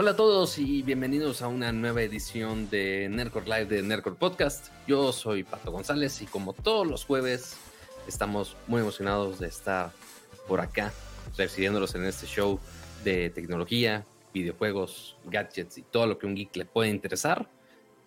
Hola a todos y bienvenidos a una nueva edición de Nerdcore Live de Nerdcore Podcast. Yo soy Pato González y como todos los jueves estamos muy emocionados de estar por acá recibiéndolos en este show de tecnología, videojuegos, gadgets y todo lo que un geek le puede interesar.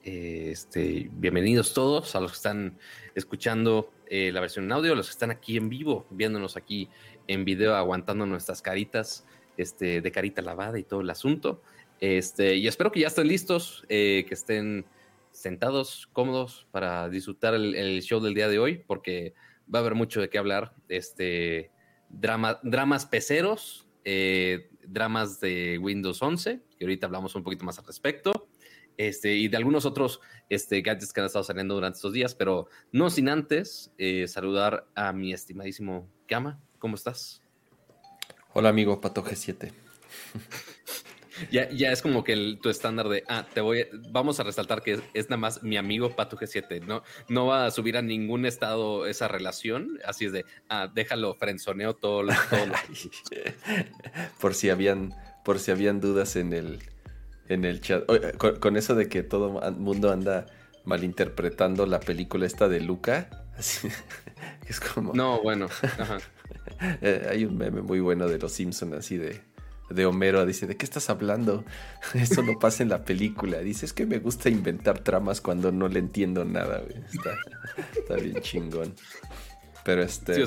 Este, bienvenidos todos a los que están escuchando eh, la versión en audio, los que están aquí en vivo, viéndonos aquí en video, aguantando nuestras caritas este, de carita lavada y todo el asunto. Este, y espero que ya estén listos, eh, que estén sentados, cómodos para disfrutar el, show del día de hoy, porque va a haber mucho de qué hablar. Este, drama, dramas peceros, eh, dramas de Windows 11, que ahorita hablamos un poquito más al respecto. Este, y de algunos otros este, gadgets que han estado saliendo durante estos días, pero no sin antes eh, saludar a mi estimadísimo Gama. ¿Cómo estás? Hola amigo Pato G7. ya, ya es como que tu estándar de, ah, te voy, vamos a resaltar que es, nada más mi amigo Pato G7, no, no va a subir a ningún estado esa relación, así es de, ah, déjalo, frenzoneo todo, todo por si habían, por si habían dudas en el, en el chat, con, eso de que todo el mundo anda malinterpretando la película esta de Luca, es como... No, bueno, ajá. Eh, hay un meme muy bueno de los Simpsons así de, de Homero. Dice, ¿de qué estás hablando? Eso no pasa en la película. Dice, es que me gusta inventar tramas cuando no le entiendo nada. Está, bien chingón. Pero este...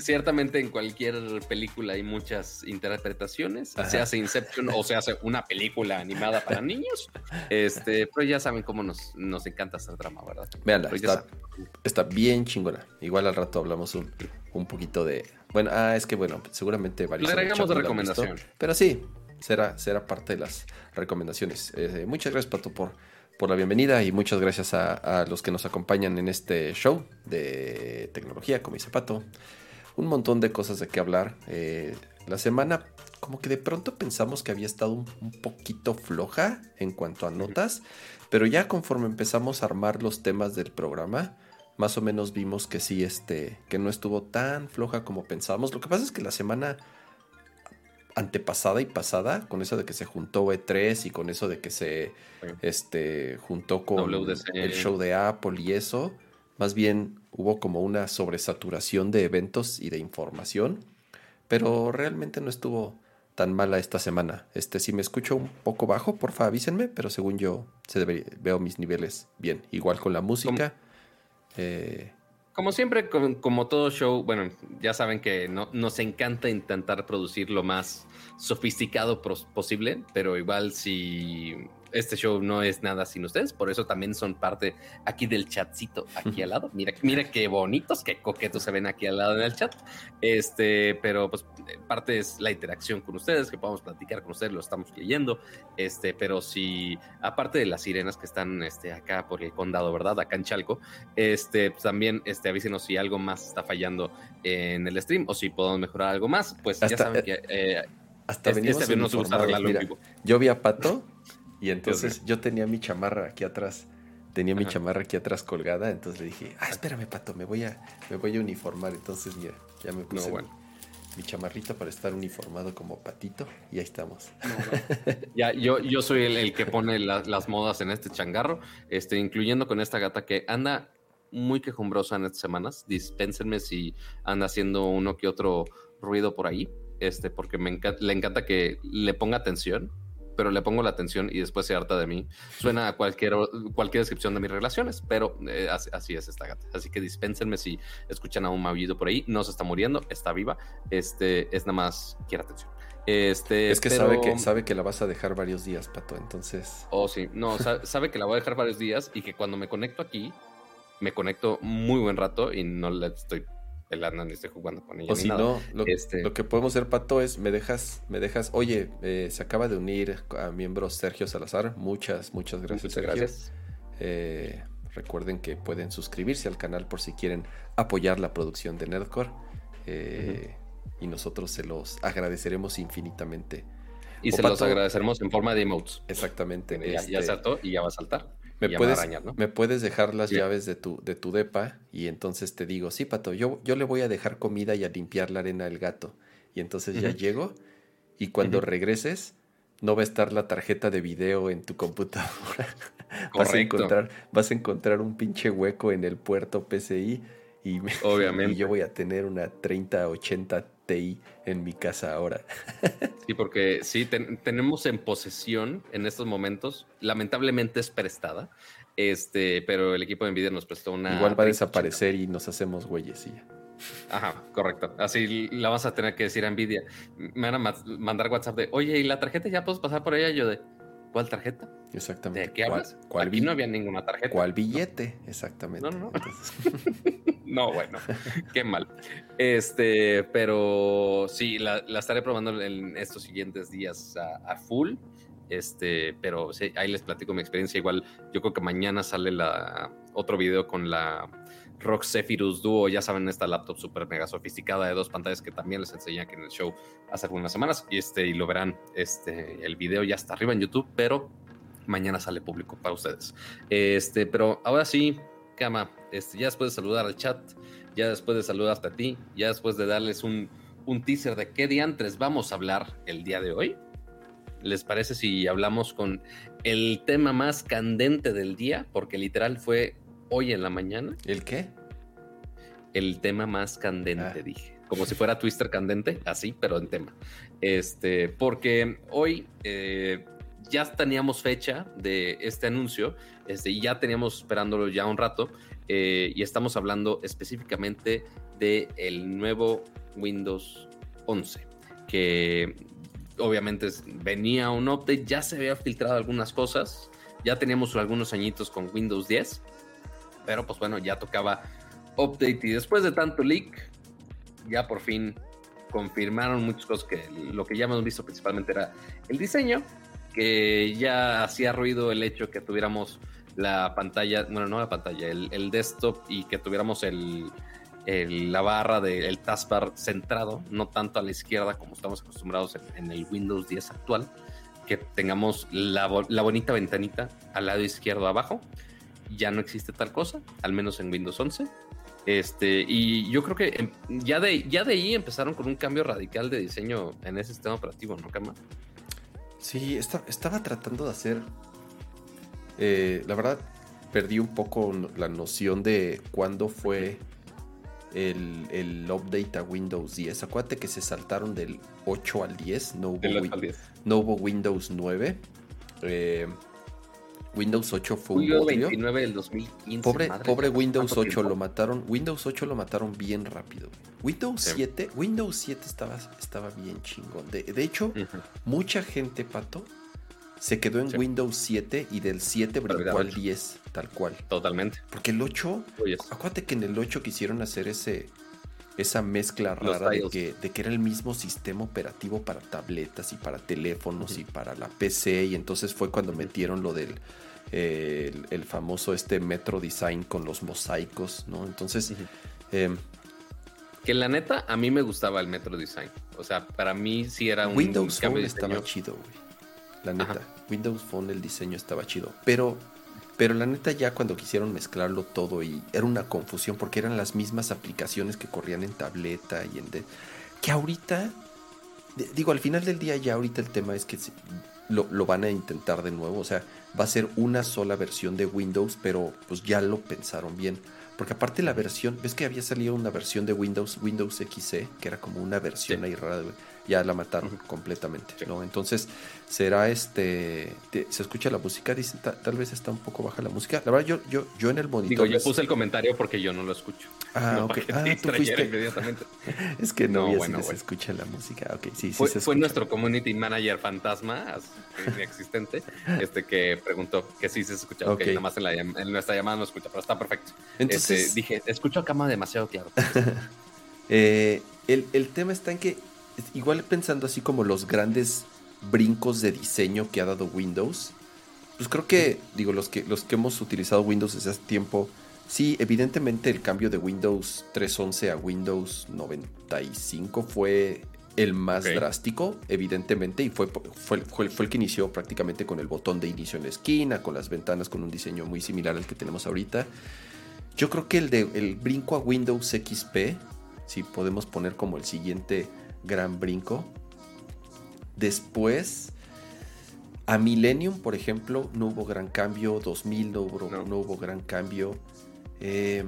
ciertamente en cualquier película hay muchas interpretaciones. Se hace Inception o se hace una película animada para niños. Este, pero ya saben cómo nos, nos encanta hacer drama, ¿verdad? Veanla, está, está, bien chingona. Igual al rato hablamos un, un poquito de bueno, ah, es que bueno, seguramente varios. Le agregamos de recomendación. pero sí, será, será parte de las recomendaciones. Eh, muchas gracias, Pato, por, por la bienvenida y muchas gracias a, los que nos acompañan en este show de tecnología, como dice Pato. Un montón de cosas de qué hablar. Eh, la semana, como que de pronto pensamos que había estado un, un poquito floja en cuanto a notas, pero ya conforme empezamos a armar los temas del programa, más o menos vimos que sí, este, que no estuvo tan floja como pensábamos. Lo que pasa es que la semana antepasada y pasada, con eso de que se juntó E3 y con eso de que se este, juntó con el show de Apple y eso, más bien hubo como una sobresaturación de eventos y de información, pero realmente no estuvo tan mala esta semana. Este, si me escucho un poco bajo, porfa avísenme, pero según yo se veo mis niveles bien. Igual con la música. Eh, como siempre, como, todo show, bueno, ya saben que no, nos encanta intentar producir lo más sofisticado posible, pero igual si este show no es nada sin ustedes, por eso también son parte aquí del chatcito, aquí al lado. Mira, mira qué bonitos, qué coquetos se ven aquí al lado en el chat. Este, pero pues parte es la interacción con ustedes, que podamos platicar con ustedes, lo estamos leyendo. Este, pero si, aparte de las sirenas que están este, acá por el condado, ¿verdad? Acá en Chalco, este, pues, también este, avísenos si algo más está fallando en el stream o si podemos mejorar algo más. Pues ya saben que. Eh, hasta este, este nos gusta arreglarlo en vivo. Yo vi a Pato y entonces yo tenía mi chamarra aquí atrás. Tenía mi chamarra aquí atrás colgada, entonces le dije, ah, espérame, pato, me voy a, me voy a uniformar. Entonces, mira, ya me puse mi, chamarrita para estar uniformado como patito y ahí estamos. ya, yo, yo soy el, que pone las modas en este changarro, este, incluyendo con esta gata que anda muy quejumbrosa en estas semanas. Dispénsenme si anda haciendo uno que otro ruido por ahí, este, porque me le encanta que le ponga atención pero le pongo la atención y después se harta de mí. Suena a cualquier, cualquier descripción de mis relaciones, pero eh, así, es esta gata. Así que dispénsenme si escuchan a un maullido por ahí. No se está muriendo, está viva. Este es nada más quiere atención. Este, es que, sabe que sabe que la vas a dejar varios días, Pato, entonces. Oh, sí. No, sabe, que la voy a dejar varios días y que cuando me conecto aquí, me conecto muy buen rato y no le estoy pelando ni estoy jugando con ella. O si no, este lo, que podemos hacer, Pato, es me dejas, me dejas, oye, eh, se acaba de unir a miembro Sergio Salazar. Muchas, muchas gracias, Sergio. Gracias. Eh, recuerden que pueden suscribirse al canal por si quieren apoyar la producción de Nerdcore. Eh, y nosotros se los agradeceremos infinitamente. Y se los agradeceremos en forma de emotes. Exactamente. Ya, ya, este saltó y ya va a saltar. Me puedes, me puedes dejar las llaves de tu, de tu depa y entonces te digo, sí, Pato, yo, yo le voy a dejar comida y a limpiar la arena del gato. Y entonces ya llego y cuando regreses, no va a estar la tarjeta de video en tu computadora. Vas a, encontrar, vas a encontrar un pinche hueco en el puerto PCI y, Obviamente. yo voy a tener una 3080 Ti en mi casa ahora. sí, porque sí, tenemos en posesión en estos momentos, lamentablemente es prestada, este, pero el equipo de Nvidia nos prestó una... Igual va a desaparecer y nos hacemos güeyes y Ajá, correcto. Así la vas a tener que decir a Nvidia. Me van a mandar WhatsApp de, oye, ¿y la tarjeta ya puedes pasar por ella? Yo de, ¿cuál tarjeta? Exactamente. ¿De qué hablas? ¿Cuál, Aquí no había ninguna tarjeta. ¿Cuál billete? Exactamente. No, no, no. no, bueno, qué mal. Este, pero sí, la, estaré probando en estos siguientes días a, full. Este, pero sí, ahí les platico mi experiencia. Igual, yo creo que mañana sale la, otro video con la Rock Zephyrus Duo, ya saben, esta laptop súper mega sofisticada de dos pantallas que también les enseñé aquí en el show hace algunas semanas. Y, este, y lo verán, este, el video ya está arriba en YouTube, pero mañana sale público para ustedes. Este, pero ahora sí, Cama, este, ya después de saludar al chat, ya después de saludar hasta ti, ya después de darles un, un teaser de qué diantres vamos a hablar el día de hoy. ¿Les parece si hablamos con el tema más candente del día? Porque literal fue hoy en la mañana. ¿El qué? El tema más candente, ah. dije. Como si fuera Twister candente, así, pero en tema. Este, porque hoy eh, ya teníamos fecha de este anuncio, este, y ya teníamos esperándolo ya un rato, eh, y estamos hablando específicamente del el nuevo Windows 11, que obviamente venía un update, ya se había filtrado algunas cosas, ya teníamos algunos añitos con Windows 10, pero pues bueno, ya tocaba update y después de tanto leak, ya por fin confirmaron muchas cosas que lo que ya hemos visto principalmente era el diseño, que ya hacía ruido el hecho que tuviéramos la pantalla, bueno, no la pantalla, el, desktop y que tuviéramos el, la barra del taskbar centrado, no tanto a la izquierda como estamos acostumbrados en, el Windows 10 actual, que tengamos la, la bonita ventanita al lado izquierdo abajo ya no existe tal cosa, al menos en Windows 11. Este, y yo creo que em, ya de, ya de ahí empezaron con un cambio radical de diseño en ese sistema operativo, ¿no, Cama? Sí, estaba tratando de hacer. Eh, la verdad, perdí un poco la noción de cuándo fue el, el, update a Windows 10. Acuérdate que se saltaron del 8 al 10, no hubo, 10. No hubo Windows 9. Eh, Windows 8 fue un Julio 29 del 2015. Pobre, pobre Windows 8 lo mataron. Windows 8 lo mataron bien rápido. Windows 7, Windows 7 estaba, estaba bien chingón. De, hecho, mucha gente, Pato, se quedó en Windows 7 y del 7 brincó al 10, tal cual. Totalmente. Porque el 8, acuérdate que en el 8 quisieron hacer ese esa mezcla rara de que, de que, era el mismo sistema operativo para tabletas y para teléfonos y para la PC y entonces fue cuando metieron lo del el, famoso este Metro Design con los mosaicos, ¿no? Entonces... Em, que la neta, a mí me gustaba el Metro Design. O sea, para mí sí era un Windows Phone estaba chido, güey. La neta, Windows Phone el diseño estaba chido. Pero pero la neta ya cuando quisieron mezclarlo todo y era una confusión porque eran las mismas aplicaciones que corrían en tableta y en... que ahorita, digo, al final del día ya ahorita el tema es que lo, lo, van a intentar de nuevo. O sea, va a ser una sola versión de Windows, pero pues ya lo pensaron bien. Porque aparte la versión, ves que había salido una versión de Windows, Windows XC, que era como una versión ahí rara, ya la mataron completamente, ¿no? Entonces, será este, se escucha la música, dicen, tal vez está un poco baja la música. La verdad, yo, yo, yo en el monitor... Digo, yo puse el comentario porque yo no lo escucho. Ah, ok. Ah, tú fuiste. Inmediatamente. es que no, bueno, se escucha la música. Ok, sí, sí fue, se fue nuestro community manager fantasma, existente, este que preguntó que sí se escucha. Ok, nada más en, la, en, nuestra llamada no escucha, pero está perfecto. Entonces... Este, dije, escucho a cama demasiado claro. eh, el, el tema está en que igual pensando así como los grandes brincos de diseño que ha dado Windows, pues creo que, digo, los que, los que hemos utilizado Windows desde hace tiempo, sí, evidentemente el cambio de Windows 3.11 a Windows 95 fue el más drástico, evidentemente, y fue, fue, fue, el que inició prácticamente con el botón de inicio en la esquina, con las ventanas con un diseño muy similar al que tenemos ahorita. Yo creo que el de el brinco a Windows XP, si podemos poner como el siguiente gran brinco. Después, A Millennium, por ejemplo, no hubo gran cambio. 2000 no hubo, no. hubo gran cambio. Eh,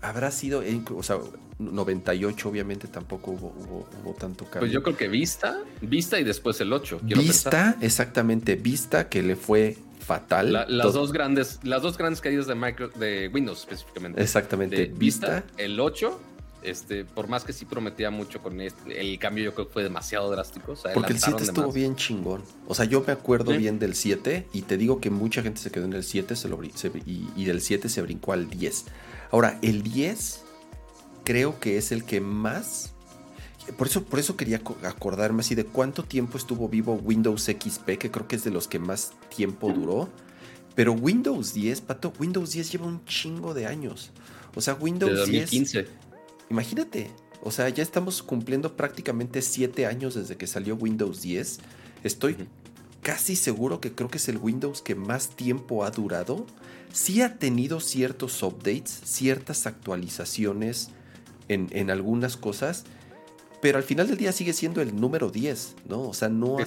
habrá sido, o sea, 98 obviamente tampoco hubo, tanto cambio. Pues yo creo que Vista, Vista y después el 8. Vista, exactamente, Vista que le fue fatal. las, dos grandes, las dos grandes caídas de, micro, de Windows específicamente. Exactamente. Vista, el 8 este, por más que sí prometía mucho con este, el cambio yo creo que fue demasiado drástico. Porque el 7 estuvo bien chingón. O sea, yo me acuerdo bien del 7 y te digo que mucha gente se quedó en el 7 y, y, del 7 se brincó al 10. Ahora, el 10 creo que es el que más... Por eso, por eso quería acordarme así de cuánto tiempo estuvo vivo Windows XP, que creo que es de los que más tiempo duró. Pero Windows 10, Pato, Windows 10 lleva un chingo de años. O sea, Windows de 2015. Imagínate, o sea, ya estamos cumpliendo prácticamente siete años desde que salió Windows 10. Estoy casi seguro que creo que es el Windows que más tiempo ha durado. Sí ha tenido ciertos updates, ciertas actualizaciones en, algunas cosas, pero al final del día sigue siendo el número 10, ¿no? O sea, no,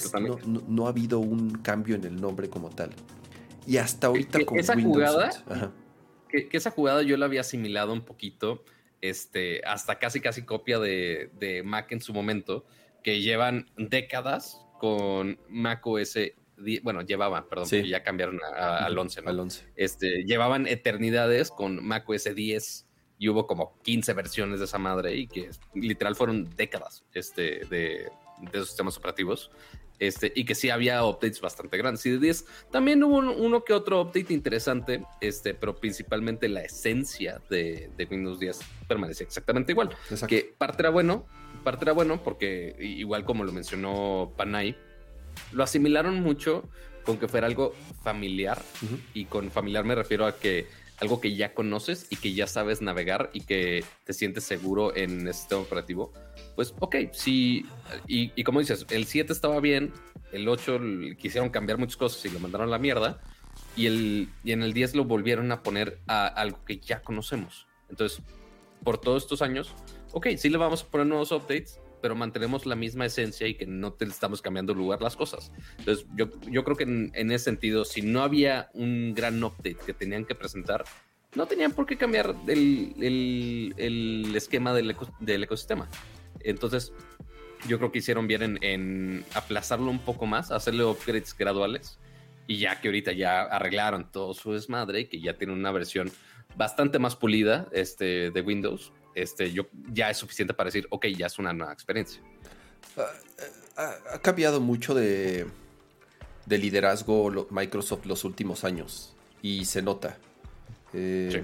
no, ha habido un cambio en el nombre como tal. Y hasta ahorita con esa Jugada, que, esa jugada yo la había asimilado un poquito este, hasta casi casi copia de, Mac en su momento, que llevan décadas con Mac OS, bueno, llevaban, perdón, ya cambiaron al 11, Al 11. Este, llevaban eternidades con Mac OS 10 y hubo como 15 versiones de esa madre y que literal fueron décadas este, de, de esos sistemas operativos. Este, y que sí había updates bastante grandes. Y de 10 también hubo uno que otro update interesante, este, pero principalmente la esencia de, Windows 10 permanecía exactamente igual. Que parte era bueno, parte era bueno porque igual como lo mencionó Panay, lo asimilaron mucho con que fuera algo familiar y con familiar me refiero a que algo que ya conoces y que ya sabes navegar y que te sientes seguro en este sistema operativo pues ok, sí, y, como dices, el 7 estaba bien, el 8 quisieron cambiar muchas cosas y lo mandaron a la mierda, y, el, y en el 10 lo volvieron a poner a algo que ya conocemos. Entonces, por todos estos años, ok, sí le vamos a poner nuevos updates, pero mantenemos la misma esencia y que no te estamos cambiando lugar las cosas. Entonces, yo, yo creo que en, ese sentido, si no había un gran update que tenían que presentar, no tenían por qué cambiar el, el, el esquema del, del ecosistema. Entonces, yo creo que hicieron bien en, aplazarlo un poco más, hacerle upgrades graduales. Y ya que ahorita ya arreglaron todo su desmadre, que ya tiene una versión bastante más pulida este, de Windows, este, yo, ya es suficiente para decir, ok, ya es una nueva experiencia. Ah, ha, cambiado mucho de, de, liderazgo Microsoft los últimos años y se nota. Eh,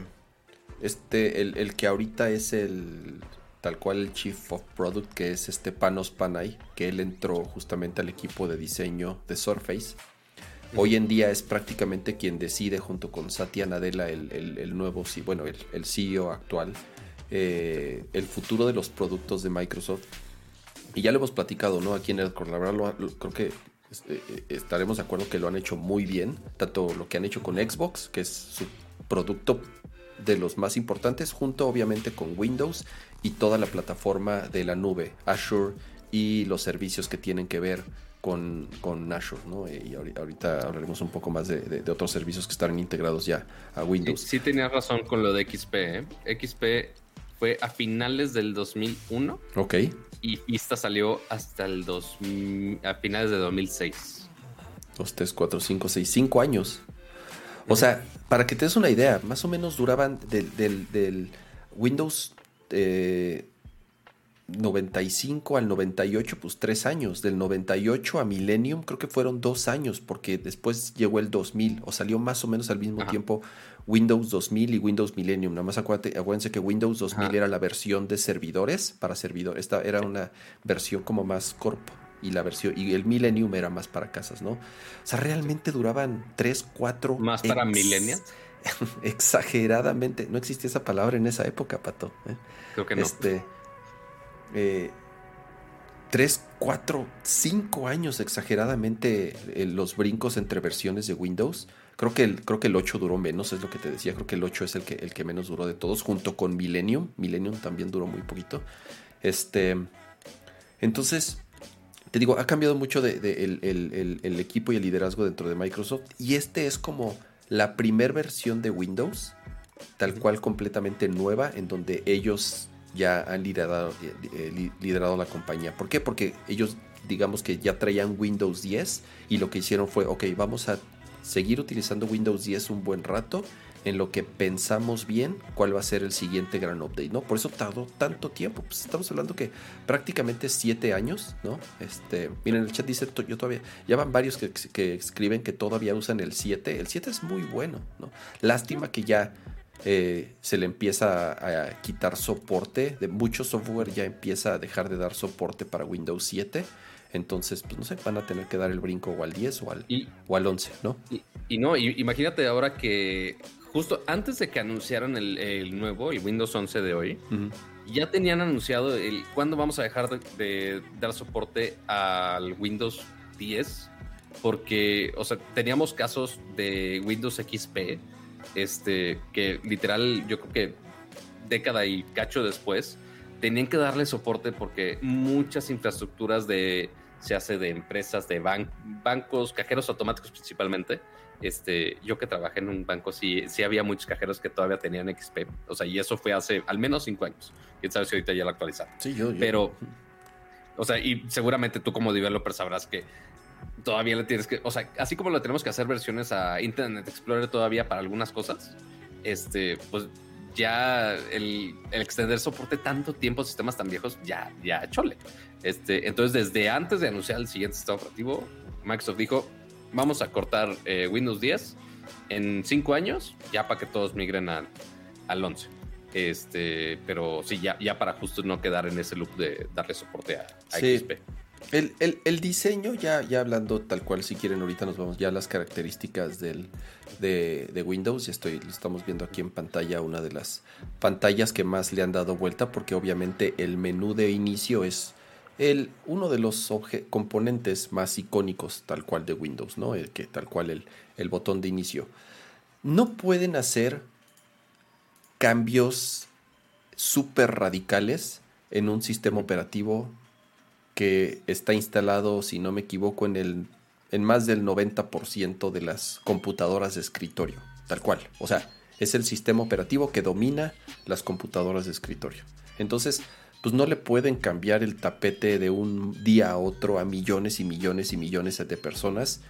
este, el, el, que ahorita es el tal cual el Chief of Product, que es este Panos Panay, que él entró justamente al equipo de diseño de Surface. Hoy en día es prácticamente quien decide junto con Satya Nadella, el, nuevo, bueno, el, CEO actual, eh, el futuro de los productos de Microsoft. Y ya lo hemos platicado, ¿no? Aquí en el la verdad creo que eh, eh, estaremos de acuerdo que lo han hecho muy bien, tanto lo que han hecho con Xbox, que es su producto de los más importantes, junto obviamente con Windows y toda la plataforma de la nube, Azure y los servicios que tienen que ver con, con Azure, ¿no? Y ahorita hablaremos un poco más de, otros servicios que están integrados ya a Windows. Sí, tenías razón con lo de XP. ¿eh? XP fue a finales del 2001. Ok. Y Vista salió hasta el 2000, a finales de 2006. 2, 3, 4, 5, 6, 5 años. O sea, para que te des una idea, más o menos duraban del, del, del Windows 95 eh, al 98, pues tres años. Del 98 a Millennium creo que fueron dos años, porque después llegó el 2000, o salió más o menos al mismo tiempo Windows 2000 y Windows Millennium. Nada más acuérdense que Windows 2000 era la versión de servidores para servidores. Esta era una versión como más corp y la versión y el Millennium era más para casas, ¿no? O sea, realmente duraban 3, 4 más para millennials. exageradamente, no existía esa palabra en esa época, Pato. ¿eh? Creo que no. Este, eh, tres, cuatro, cinco años exageradamente eh, los brincos entre versiones de Windows. Creo que, el, creo que el 8 duró menos, es lo que te decía. Creo que el 8 es el que, el que menos duró de todos, junto con Millennium. Millennium también duró muy poquito. Este, entonces, te digo, ha cambiado mucho de, el, equipo y el liderazgo dentro de Microsoft. Y este es como la primer versión de Windows, tal cual completamente nueva, en donde ellos ya han liderado, eh, liderado la compañía. ¿Por qué? Porque ellos, digamos que ya traían Windows 10 y lo que hicieron fue, ok, vamos a seguir utilizando Windows 10 un buen rato en lo que pensamos bien cuál va a ser el siguiente gran update, ¿no? Por eso tardó tanto tiempo. Pues estamos hablando que prácticamente siete años, ¿no? Este, miren, el chat dice, yo todavía, ya van varios que, escriben que todavía usan el 7. El 7 es muy bueno, ¿no? Lástima que ya eh, se le empieza a, quitar soporte, de mucho software ya empieza a dejar de dar soporte para Windows 7. Entonces, pues no sé, van a tener que dar el brinco o al 10 o al, o al 11, ¿no? Y, no, imagínate ahora que justo antes de que anunciaran el, nuevo, el Windows 11 de hoy, ya tenían anunciado el cuándo vamos a dejar de, dar soporte al Windows 10, porque, o sea, teníamos casos de Windows XP, este, que literal, yo creo que década y cacho después, tenían que darle soporte porque muchas infraestructuras de, se hace de empresas, de bancos, cajeros automáticos principalmente, este, yo que trabajé en un banco, sí, sí había muchos cajeros que todavía tenían XP. O sea, y eso fue hace al menos cinco años. Quién sabe si ahorita ya lo actualizaron. Sí, yo, Pero, o sea, y seguramente tú como developer sabrás que todavía le tienes que, o sea, así como lo tenemos que hacer versiones a Internet Explorer todavía para algunas cosas, este, pues ya el, extender soporte tanto tiempo a sistemas tan viejos, ya, ya chole. Este, entonces, desde antes de anunciar el siguiente sistema operativo, Microsoft dijo, vamos a cortar eh, Windows 10 en 5 años, ya para que todos migren al, al 11. Este, pero sí, ya, ya para justo no quedar en ese loop de darle soporte a, XP. El, diseño, ya, ya hablando tal cual, si quieren, ahorita nos vamos ya a las características del, de, Windows. Estoy, lo estamos viendo aquí en pantalla, una de las pantallas que más le han dado vuelta, porque obviamente el menú de inicio es el, uno de los componentes más icónicos tal cual de Windows, ¿no? El que tal cual el, el botón de inicio. No pueden hacer cambios súper radicales en un sistema operativo que está instalado, si no me equivoco, en, el, en más del 90% de las computadoras de escritorio, tal cual. O sea, es el sistema operativo que domina las computadoras de escritorio. Entonces, pues no le pueden cambiar el tapete de un día a otro a millones y millones y millones de personas.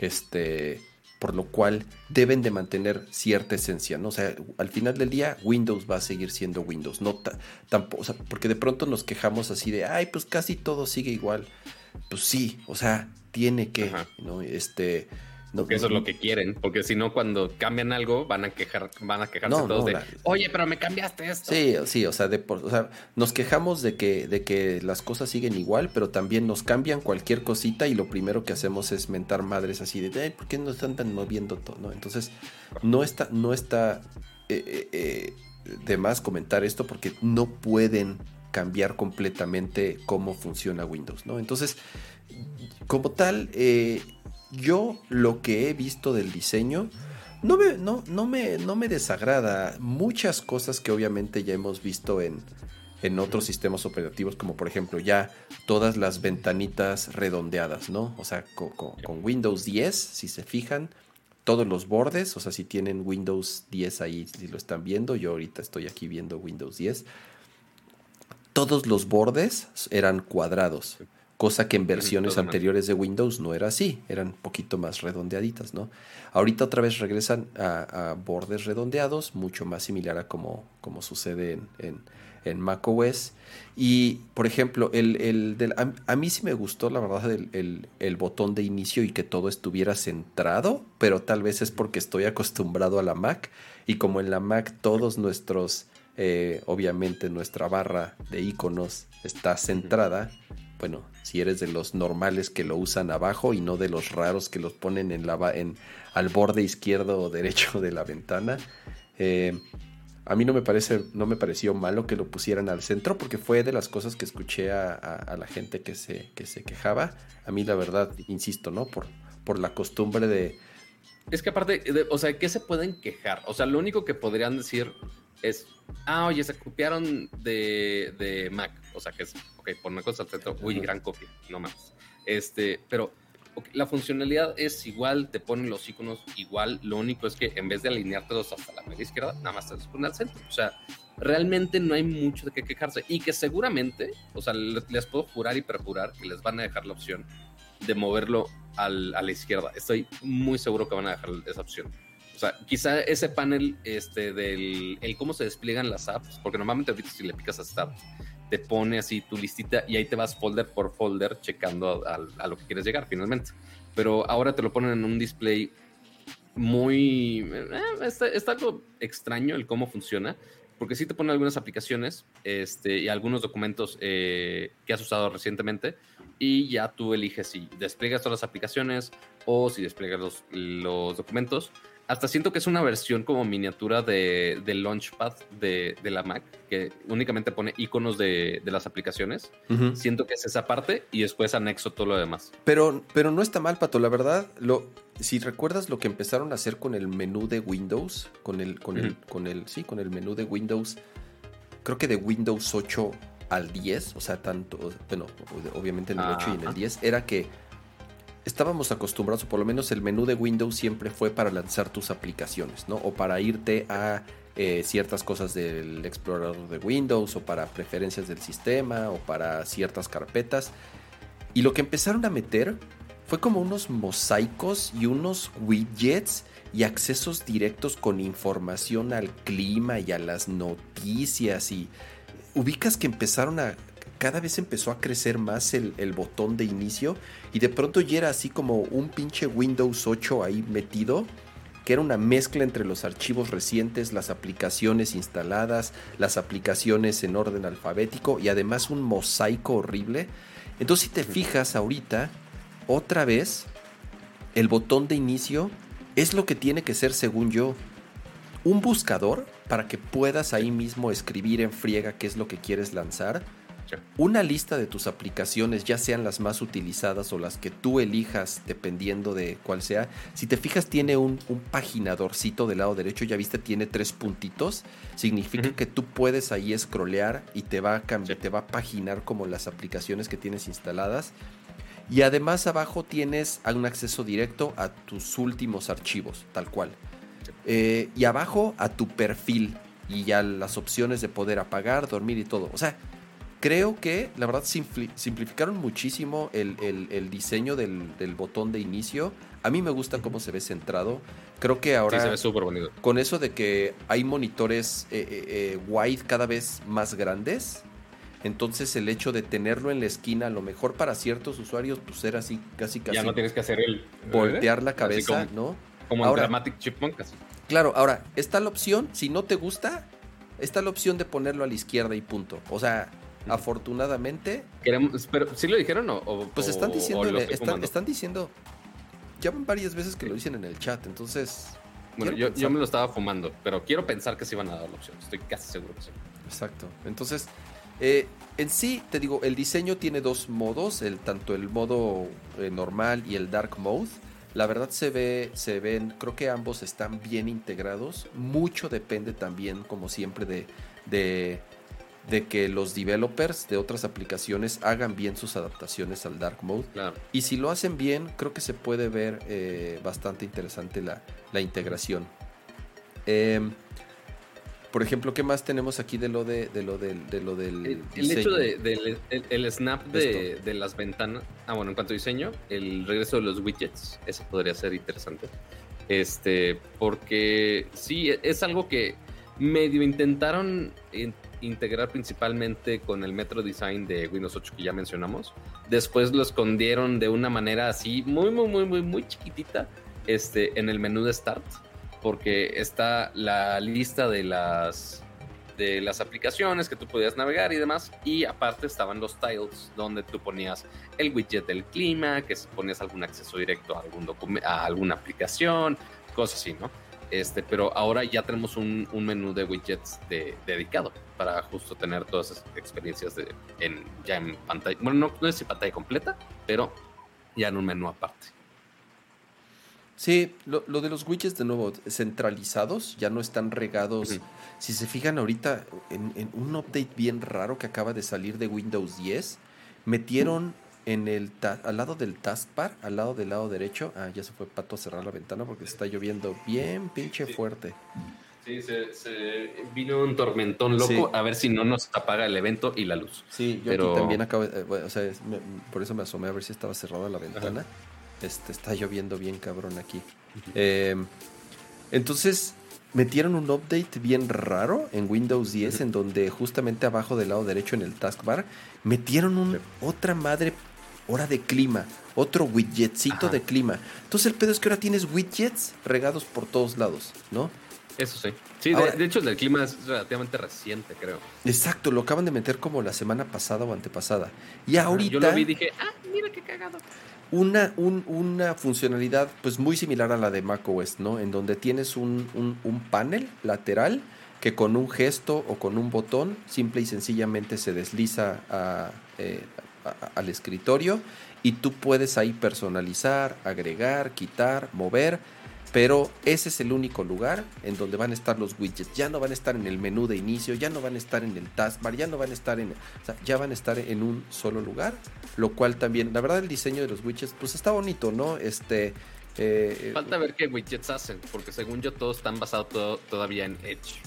Este, por lo cual deben de mantener cierta esencia, ¿no? O sea, al final del día Windows va a seguir siendo Windows, no tampoco, o sea, porque de pronto nos quejamos así de, ay, pues casi todo sigue igual. Pues sí, o sea, tiene que, ¿no? Este, porque eso es lo que quieren, porque si no, cuando cambian algo, van a quejar, van a quejarse todos de, oye, pero me cambiaste esto. Sí, sí, o sea, de, o sea, nos quejamos de que, de que las cosas siguen igual, pero también nos cambian cualquier cosita y lo primero que hacemos es mentar madres así de, ay, ¿por qué no están tan moviendo todo? ¿no? Entonces, no está, no está eh, eh, eh, de más comentar esto porque no pueden cambiar completamente cómo funciona Windows, ¿no? Entonces, como tal, eh, yo lo que he visto del diseño no me, no, no me, no me desagrada. Muchas cosas que obviamente ya hemos visto en, en otros sistemas operativos, como por ejemplo ya todas las ventanitas redondeadas, ¿no? O sea, con, con, Windows 10, si se fijan, todos los bordes, o sea, si tienen Windows 10 ahí, si lo están viendo, yo ahorita estoy aquí viendo Windows 10, todos los bordes eran cuadrados cosa que en versiones anteriores de Windows no era así, eran un poquito más redondeaditas, ¿no? Ahorita otra vez regresan a, bordes redondeados, mucho más similar a como, como sucede en, en, en macOS. Y, por ejemplo, el, del, a, mí sí me gustó, la verdad, el, el, botón de inicio y que todo estuviera centrado, pero tal vez es porque estoy acostumbrado a la Mac y como en la Mac todos nuestros, eh, obviamente nuestra barra de iconos está centrada, bueno, si eres de los normales que lo usan abajo y no de los raros que los ponen en la, al borde izquierdo o derecho de la ventana. Eh, a mí no me parece, no me pareció malo que lo pusieran al centro porque fue de las cosas que escuché a, la gente que se, que se quejaba. A mí la verdad, insisto, ¿no? Por, la costumbre de... Es que aparte, o sea, ¿qué se pueden quejar? O sea, lo único que podrían decir es, ah, oye, se copiaron de, de Mac O sea, que es, ok, cosas al centro, uy, gran copia, no más. Este, pero la funcionalidad es igual, te ponen los iconos igual, lo único es que en vez de alineártelos hasta la media izquierda, nada más te los ponen al centro. O sea, realmente no hay mucho de qué quejarse. Y que seguramente, o sea, les puedo jurar y perjurar que les van a dejar la opción de moverlo al, a la izquierda. Estoy muy seguro que van a dejar esa opción. O sea, quizá ese panel este, del el cómo se despliegan las apps, porque normalmente ahorita si le picas a Start, te pone así tu listita y ahí te vas folder por folder checando a, lo que quieres llegar finalmente. Pero ahora te lo ponen en un display muy... Eh, está, algo extraño el cómo funciona, porque sí te pone algunas aplicaciones este, y algunos documentos eh, que has usado recientemente y ya tú eliges si despliegas todas las aplicaciones o si despliegas los, los documentos hasta siento que es una versión como miniatura de, del Launchpad de, de, la Mac, que únicamente pone iconos de, de las aplicaciones. Siento que es esa parte y después anexo todo lo demás. Pero, pero no está mal, Pato. La verdad, lo, si recuerdas lo que empezaron a hacer con el menú de Windows, con el, con el, con el, sí, con el menú de Windows, creo que de Windows 8 al 10, o sea, tanto, bueno, obviamente en el 8 y en el 10, era que estábamos acostumbrados, o por lo menos el menú de Windows siempre fue para lanzar tus aplicaciones, ¿no? O para irte a eh, ciertas cosas del explorador de Windows, o para preferencias del sistema, o para ciertas carpetas. Y lo que empezaron a meter fue como unos mosaicos y unos widgets y accesos directos con información al clima y a las noticias y ubicas que empezaron a cada vez empezó a crecer más el, botón de inicio y de pronto ya era así como un pinche Windows 8 ahí metido que era una mezcla entre los archivos recientes, las aplicaciones instaladas, las aplicaciones en orden alfabético y además un mosaico horrible. Entonces si te fijas ahorita, otra vez, el botón de inicio es lo que tiene que ser según yo. Un buscador para que puedas ahí mismo escribir en friega qué es lo que quieres lanzar una lista de tus aplicaciones, ya sean las más utilizadas o las que tú elijas dependiendo de cuál sea. Si te fijas, tiene un, paginadorcito del lado derecho, ya viste, tiene tres puntitos. Significa que tú puedes ahí scrollear y te va, a cambiar, te va a paginar como las aplicaciones que tienes instaladas. Y además abajo tienes un acceso directo a tus últimos archivos, tal cual. Eh, y abajo a tu perfil y ya las opciones de poder apagar, dormir y todo. O sea, Creo que la verdad simplificaron muchísimo el, diseño del, botón de inicio. A mí me gusta cómo se ve centrado. Creo que ahora se ve súper bonito. con eso de que hay monitores eh, eh, eh, wide cada vez más grandes, entonces el hecho de tenerlo en la esquina, a lo mejor para ciertos usuarios, pues era así casi casi. Ya no tienes que hacer el voltear la cabeza, ¿no? Como ahora, Dramatic Chipmunk así. Claro, ahora está la opción, si no te gusta, está la opción de ponerlo a la izquierda y punto. O sea, afortunadamente. Queremos, pero ¿sí lo dijeron o.? pues están diciendo, están, diciendo. Ya van varias veces que lo dicen en el chat, entonces. Bueno, yo, me lo estaba fumando, pero quiero pensar que sí van a dar la opción. Estoy casi seguro que sí. Exacto. Entonces, eh, en sí, te digo, el diseño tiene dos modos, el, tanto el modo eh, normal y el dark mode. La verdad se ve, se ven, creo que ambos están bien integrados. Mucho depende también, como siempre, de, de de que los developers de otras aplicaciones hagan bien sus adaptaciones al dark mode. Y si lo hacen bien, creo que se puede ver eh, bastante interesante la, integración. Em, por ejemplo, ¿qué más tenemos aquí de lo de, lo del, de lo del el, hecho de, el, snap de, de, las ventanas. Ah, bueno, en cuanto a diseño, el regreso de los widgets, eso podría ser interesante. Este, porque sí, es algo que medio intentaron integrar principalmente con el Metro Design de Windows 8 que ya mencionamos. Después lo escondieron de una manera así muy, muy, muy, muy, muy chiquitita este, en el menú de Start, porque está la lista de las de las aplicaciones que tú podías navegar y demás. Y aparte estaban los tiles donde tú ponías el widget del clima, que ponías algún acceso directo a, algún a alguna aplicación, cosas así, ¿no? Este, pero ahora ya tenemos un, menú de widgets dedicado para justo tener todas esas experiencias de, en, ya en pantalla. Bueno, no, no es pantalla completa, pero ya en un menú aparte. Sí, lo, de los widgets de nuevo centralizados, ya no están regados. Si se fijan ahorita en, un update bien raro que acaba de salir de Windows 10, metieron en el al lado del taskbar, al lado del lado derecho, ah, ya se fue pato a cerrar la ventana porque está lloviendo bien pinche fuerte. Sí, se, vino un tormentón loco a ver si no nos apaga el evento y la luz. Sí, yo aquí también acabo, eh, o sea, por eso me asomé a ver si estaba cerrada la ventana. Este, está lloviendo bien cabrón aquí. Em, entonces, metieron un update bien raro en Windows 10 en donde justamente abajo del lado derecho en el taskbar metieron un, otra madre hora de clima, otro widgetcito de clima. Entonces el pedo es que ahora tienes widgets regados por todos lados, ¿no? Eso sí. Sí, de, hecho el del clima es relativamente reciente, creo. Exacto, lo acaban de meter como la semana pasada o antepasada. Y ahorita... Yo lo vi y dije, ah, mira qué cagado una, una funcionalidad pues muy similar a la de macOS, ¿no? En donde tienes un, panel lateral que con un gesto o con un botón simple y sencillamente se desliza eh, al escritorio y tú puedes ahí personalizar, agregar, quitar, mover pero ese es el único lugar en donde van a estar los widgets. Ya no van a estar en el menú de inicio, ya no van a estar en el taskbar, ya no van a estar en... Ya van a estar en un solo lugar. Lo cual también, la verdad, el diseño de los widgets, pues está bonito, ¿no? Este... Eh, Falta ver qué widgets hacen, porque según yo todos están basados todavía en Edge,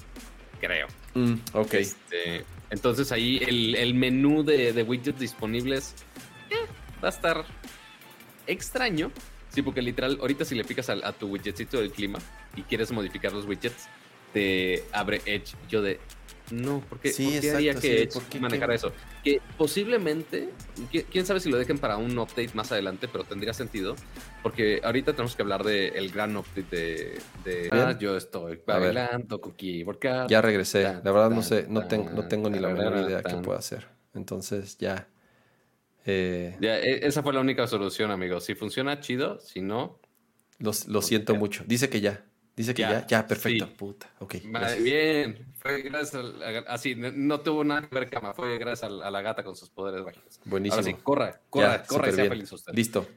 creo. Mm, ok. Este, entonces ahí el, menú de, widgets disponibles eh, va a estar extraño, Sí, porque literal, ahorita si le picas a, tu widgetcito del clima y quieres modificar los widgets, te abre Edge. Yo de, no, ¿por qué, sí, haría que Edge manejara eso? Que posiblemente, quién sabe si lo dejen para un update más adelante, pero tendría sentido, porque ahorita tenemos que hablar del gran update de, ah, yo estoy bailando cookie porque Ya regresé, la verdad no sé, no, tengo, no tengo ni la menor idea qué puedo hacer. Entonces ya eh, e, esa fue la única solución, amigo. Si funciona, chido. Si no. Lo, lo siento mucho. Dice que ya. Dice que ya. Ya, perfecto. Puta. Ok. bien. Fue gracias a. Así, no tuvo nada que ver cama. Fue gracias a, la gata con sus poderes mágicos. Buenísimo. Ahora sí, corra, corra, corra y sea feliz usted. Listo.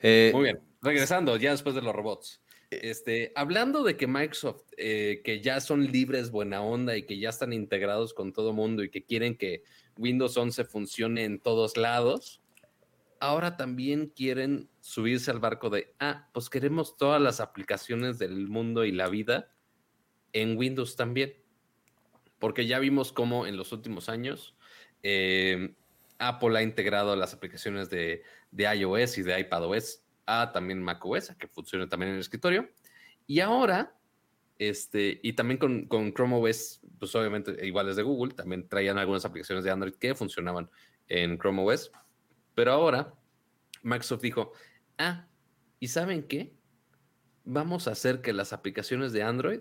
Eh, Muy bien. Regresando, ya después de los robots. Eh, este, hablando de que Microsoft, que ya son libres, buena onda y que ya están integrados con todo mundo y que quieren que Windows 11 funcione en todos lados, ahora también quieren subirse al barco de, ah, pues queremos todas las aplicaciones del mundo y la vida en Windows también. Porque ya vimos cómo en los últimos años eh, Apple ha integrado las aplicaciones de, iOS y de iPadOS a también macOS, que funcione también en el escritorio. Y ahora este, y también con, con, Chrome OS, pues obviamente iguales de Google, también traían algunas aplicaciones de Android que funcionaban en Chrome OS. Pero ahora Microsoft dijo, ah, ¿y saben qué? Vamos a hacer que las aplicaciones de Android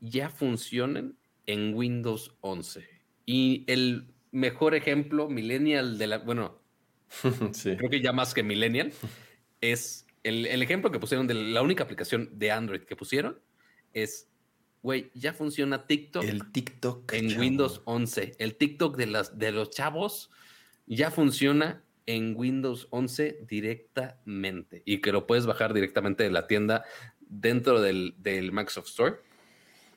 ya funcionen en Windows 11. Y el mejor ejemplo millennial de la, bueno, creo que ya más que millennial, es el, el ejemplo que pusieron de la única aplicación de Android que pusieron es, güey, ya funciona TikTok. El TikTok. En Windows 11. El TikTok de, las, de los chavos ya funciona en Windows 11 directamente y que lo puedes bajar directamente de la tienda dentro del, del Microsoft Store.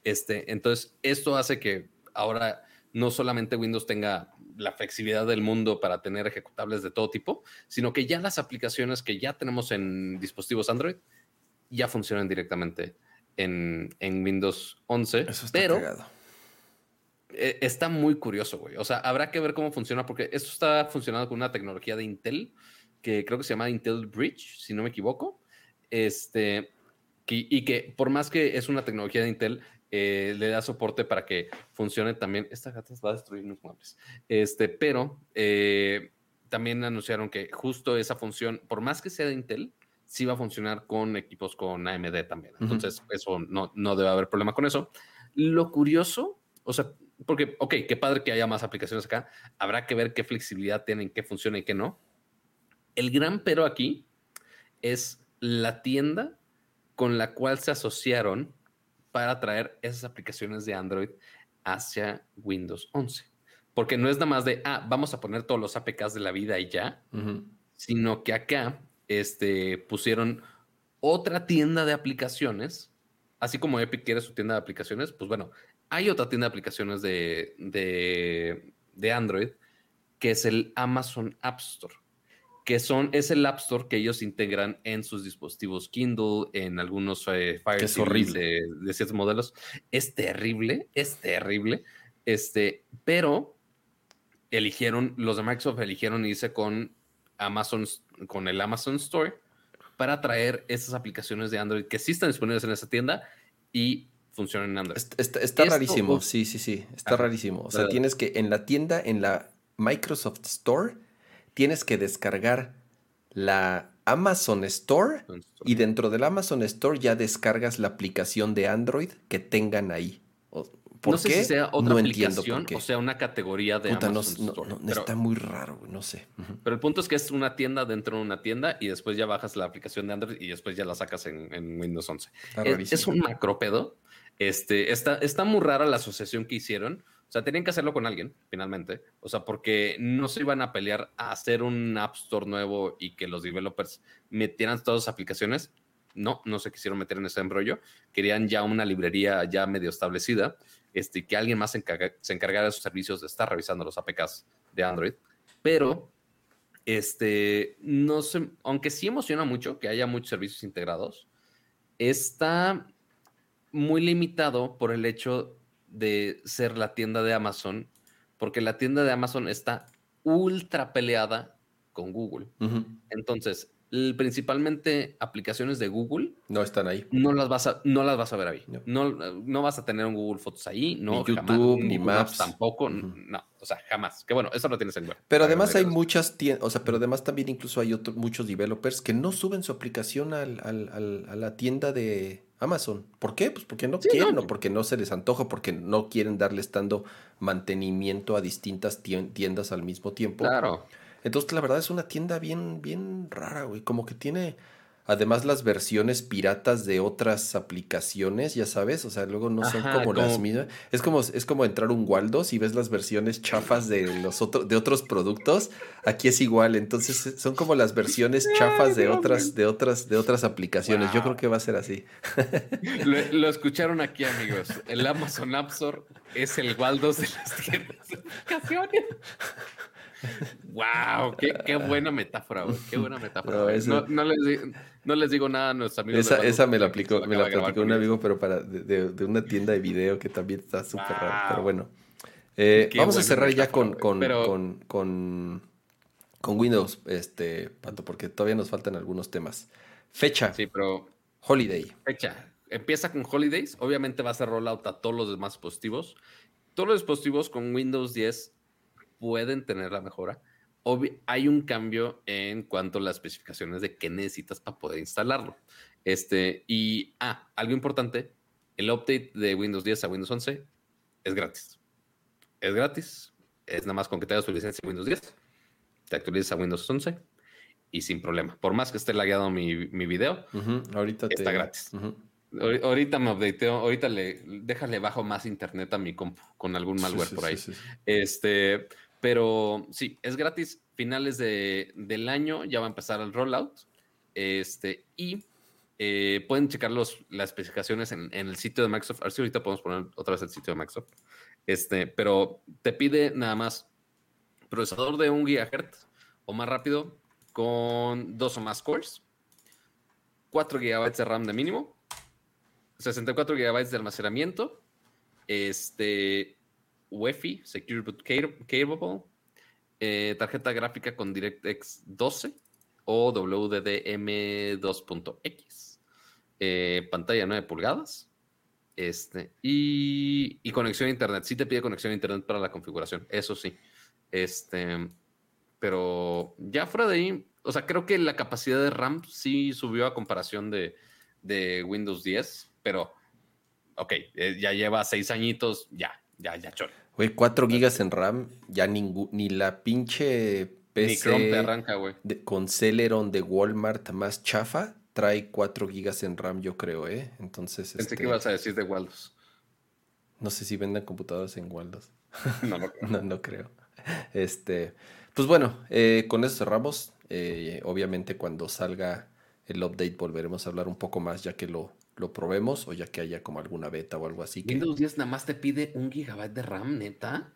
Este, entonces, esto hace que ahora no solamente Windows tenga la flexibilidad del mundo para tener ejecutables de todo tipo, sino que ya las aplicaciones que ya tenemos en dispositivos Android ya funcionan directamente en, Windows 11. Eso está pero e, está muy curioso, güey. O sea, habrá que ver cómo funciona porque esto está funcionando con una tecnología de Intel que creo que se llama Intel Bridge, si no me equivoco. Este, y que por más que es una tecnología de Intel, eh, le da soporte para que funcione también. Esta gata va a destruir mis muebles. Este, pero eh, también anunciaron que justo esa función, por más que sea de Intel, sí va a funcionar con equipos con AMD también. Entonces, eso no, no debe haber problema con eso. Lo curioso, o sea, porque, ok, qué padre que haya más aplicaciones acá. Habrá que ver qué flexibilidad tienen, qué funciona y qué no. El gran pero aquí es la tienda con la cual se asociaron para traer esas aplicaciones de Android hacia Windows 11. Porque no es nada más de, ah, vamos a poner todos los APKs de la vida y ya, sino que acá este, pusieron otra tienda de aplicaciones, así como Epic quiere su tienda de aplicaciones, pues bueno, hay otra tienda de aplicaciones de, de, Android que es el Amazon App Store, que son, es el App Store que ellos integran en sus dispositivos Kindle, en algunos eh, Fire es horrible. De, de, ciertos modelos. Es terrible, es terrible. Este, pero eligieron, los de Microsoft eligieron irse con Amazon, con el Amazon Store para traer esas aplicaciones de Android que sí están disponibles en esa tienda y funcionan en Android. Está, rarísimo, sí, sí, sí, está rarísimo. O sea, tienes que en la tienda, en la Microsoft Store, tienes que descargar la Amazon Store y dentro del Amazon Store ya descargas la aplicación de Android que tengan ahí no sé si sea otra aplicación o sea una categoría de Amazon está muy raro, no sé. Pero el punto es que es una tienda dentro de una tienda y después ya bajas la aplicación de Android y después ya la sacas en, Windows 11. Es, un macropedo. Este, está, está muy rara la asociación que hicieron. O sea, tenían que hacerlo con alguien, finalmente. O sea, porque no se iban a pelear a hacer un App Store nuevo y que los developers metieran todas las aplicaciones. No, no se quisieron meter en ese embrollo. Querían ya una librería ya medio establecida este, que alguien más se, encargara de sus servicios de estar revisando los APKs de Android. Pero, este, no sé, aunque sí emociona mucho que haya muchos servicios integrados, está muy limitado por el hecho de ser la tienda de Amazon, porque la tienda de Amazon está ultra peleada con Google. Entonces, principalmente aplicaciones de Google. No están ahí. No las vas a, no las vas a ver ahí. No, no, vas a tener un Google Fotos ahí, no. Ni YouTube, ni Maps. Tampoco, no, o sea, jamás. Que bueno, eso lo tienes en web. Pero además hay muchas tiendas, o sea, pero además también incluso hay muchos developers que no suben su aplicación al, a la tienda de Amazon. ¿Por qué? Pues porque no quieren, o porque no se les antoja, porque no quieren darle estando mantenimiento a distintas tiendas al mismo tiempo. Claro. Entonces, la verdad es una tienda bien, bien rara, güey. Como que tiene además las versiones piratas de otras aplicaciones, ya sabes, o sea, luego no son como, las mismas. Es como, es como entrar un Waldos y ves las versiones chafas de los otros, de otros productos. Aquí es igual, entonces son como las versiones chafas de otras, de otras, de otras aplicaciones. Yo creo que va a ser así. Lo, lo, escucharon aquí, amigos. El Amazon App Store es el Waldos de las tiendas de aplicaciones. ¡Wow! Qué, buena metáfora, Qué buena metáfora. No, les, digo nada a nuestros amigos. Esa, me la aplicó, me la platicó un amigo, pero para de, una tienda de video que también está súper raro. Pero bueno. Eh, vamos a cerrar ya con, con, con, con, Windows, este, Pato, porque todavía nos faltan algunos temas. Fecha. Sí, pero. Holiday. Fecha. Empieza con Holidays. Obviamente va a ser rollout a todos los demás dispositivos. Todos los dispositivos con Windows 10 pueden tener la mejora. hay un cambio en cuanto a las especificaciones de qué necesitas para poder instalarlo. Este, y, ah, algo importante, el update de Windows 10 a Windows 11 es gratis. Es gratis, es nada más con que te hagas tu licencia de Windows 10, te actualizas a Windows 11 y sin problema. Por más que esté lagueado mi, mi video, ahorita está gratis. Ahorita me updateo, ahorita le déjale bajo más internet a mi compu con algún malware por ahí. este, pero sí, es gratis. Finales de, del año ya va a empezar el rollout. Este, y eh, pueden checar los, las especificaciones en, el sitio de Microsoft. A ver si ahorita podemos poner otra vez el sitio de Microsoft. Este, pero te pide nada más procesador de un GHz o más rápido con dos o más cores, 4 GB de RAM de mínimo, 64 GB de almacenamiento, este, UEFI, Secure Boot Capable, eh, tarjeta gráfica con DirectX 12 o WDDM 2.x, eh, pantalla 9 pulgadas este, y, conexión a internet. Sí te pide conexión a internet para la configuración, eso sí. Este, pero ya fuera de ahí, o sea, creo que la capacidad de RAM sí subió a comparación de, de Windows 10, pero ok, eh, ya lleva seis añitos, ya, ya, ya, chore. Güey, 4 gigas en RAM, ya ni la pinche PC ni te arranca, güey. con Celeron de Walmart más chafa trae 4 gigas en RAM, yo creo, ¿eh? Entonces. Pensé que este ibas a decir de Waldos. No sé si venden computadoras en Waldos. No, no creo. no, no creo. Este, pues bueno, eh, con eso cerramos. Eh, obviamente, cuando salga el update volveremos a hablar un poco más ya que lo, lo probemos o ya que haya como alguna beta o algo así. Que... Windows 10 nada más te pide un gigabyte de RAM, neta.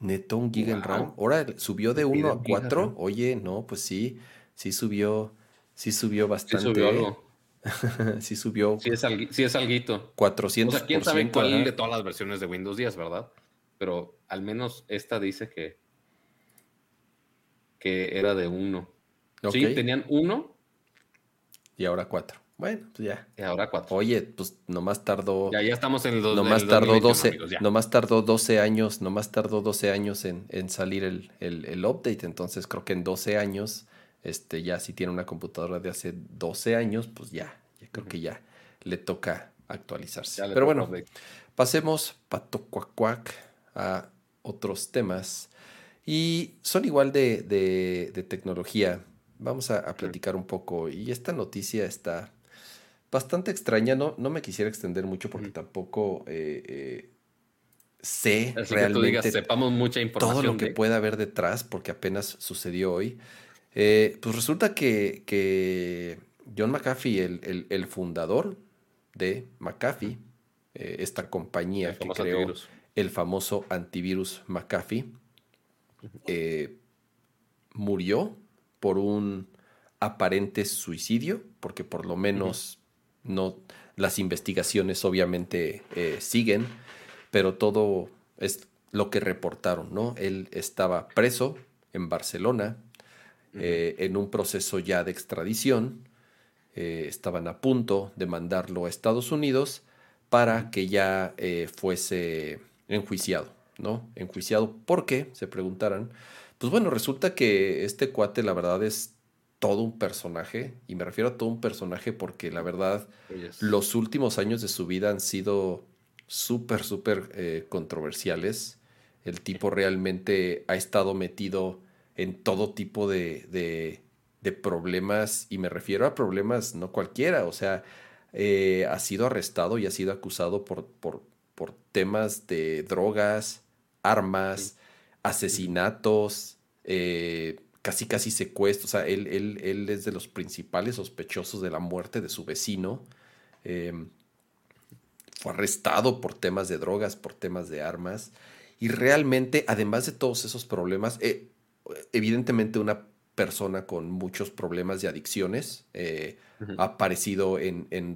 Neto, un giga en RAM. Ahora subió de 1 a 4. Oye, no, pues sí, sí subió, sí subió bastante. Sí subió algo. sí subió. Sí es, algo, sí es alguito. 400 O sea, quién sabe cuál de todas las versiones de Windows 10, ¿verdad? Pero al menos esta dice que, que era de 1. Sí, tenían 1. Y ahora 4. Bueno, pues ya. Y ahora 4. Oye, pues nomás tardó. Ya, ya estamos en el, dos, nomás tardó 12, Nomás tardó 12 años, nomás tardó 12 años en, en salir el, el, el, update. Entonces creo que en 12 años, este, ya si tiene una computadora de hace 12 años, pues ya, ya creo que ya le toca actualizarse. Pero bueno, pasemos pato cuac, a otros temas. Y son igual de, de, de tecnología. Vamos a, a platicar un poco. Y esta noticia está bastante extraña. No, no me quisiera extender mucho porque tampoco eh, eh, sé realmente sepamos mucha información todo lo que pueda haber detrás porque apenas sucedió hoy. Eh, pues resulta que, que John McAfee, el, el, fundador de McAfee, esta compañía que creó el famoso antivirus McAfee, murió por un aparente suicidio, porque por lo menos no, las investigaciones obviamente eh, siguen, pero todo es lo que reportaron, ¿no? Él estaba preso en Barcelona, eh, en un proceso ya de extradición, eh, estaban a punto de mandarlo a Estados Unidos para que ya fuese enjuiciado, ¿no? Enjuiciado, ¿por qué? Se preguntarán. Pues bueno, resulta que este cuate, la verdad, es todo un personaje, y me refiero a todo un personaje porque la verdad los últimos años de su vida han sido súper, súper eh, controversiales. El tipo realmente ha estado metido en todo tipo de, de, problemas, y me refiero a problemas no cualquiera, o sea, eh, ha sido arrestado y ha sido acusado por, por, por temas de drogas, armas, asesinatos, eh, casi casi secuestro, o sea, él, él, él, es de los principales sospechosos de la muerte de su vecino. Em, fue arrestado por temas de drogas, por temas de armas. Y realmente, además de todos esos problemas, eh, evidentemente una persona con muchos problemas de adicciones. Eh, ha aparecido en, en,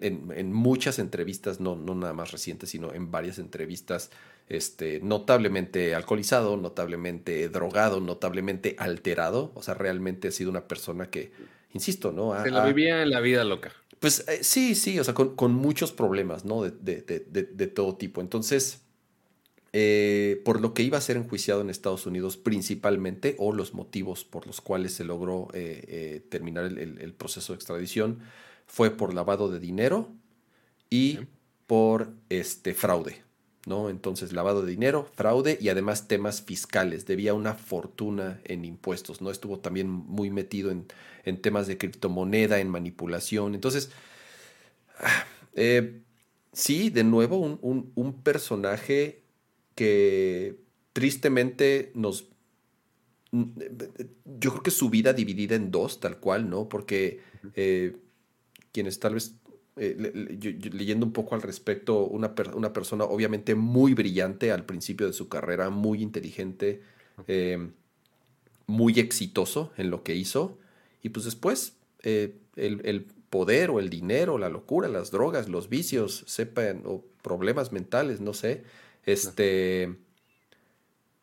en, muchas entrevistas, no, no nada más recientes, sino en varias entrevistas este, notablemente alcoholizado, notablemente drogado, notablemente alterado. O sea, realmente ha sido una persona que, insisto, ¿no? Se la vivía en la vida loca. Pues eh, sí, sí, o sea, con, muchos problemas, ¿no? De, de, todo tipo. Entonces, eh, por lo que iba a ser enjuiciado en Estados Unidos principalmente, o los motivos por los cuales se logró eh, terminar el, proceso de extradición, fue por lavado de dinero y por este fraude. ¿No? Entonces, lavado de dinero, fraude y además temas fiscales. Debía una fortuna en impuestos, ¿no? Estuvo también muy metido en, temas de criptomoneda, en manipulación. Entonces, eh, sí, de nuevo, un, personaje que tristemente nos... Yo creo que su vida dividida en dos, tal cual, ¿no? Porque eh, quienes tal vez eh, leyendo un poco al respecto, una, una, persona obviamente muy brillante al principio de su carrera, muy inteligente, eh, muy exitoso en lo que hizo, y pues después eh, el, poder o el dinero, la locura, las drogas, los vicios, sepan, o problemas mentales, no sé, este,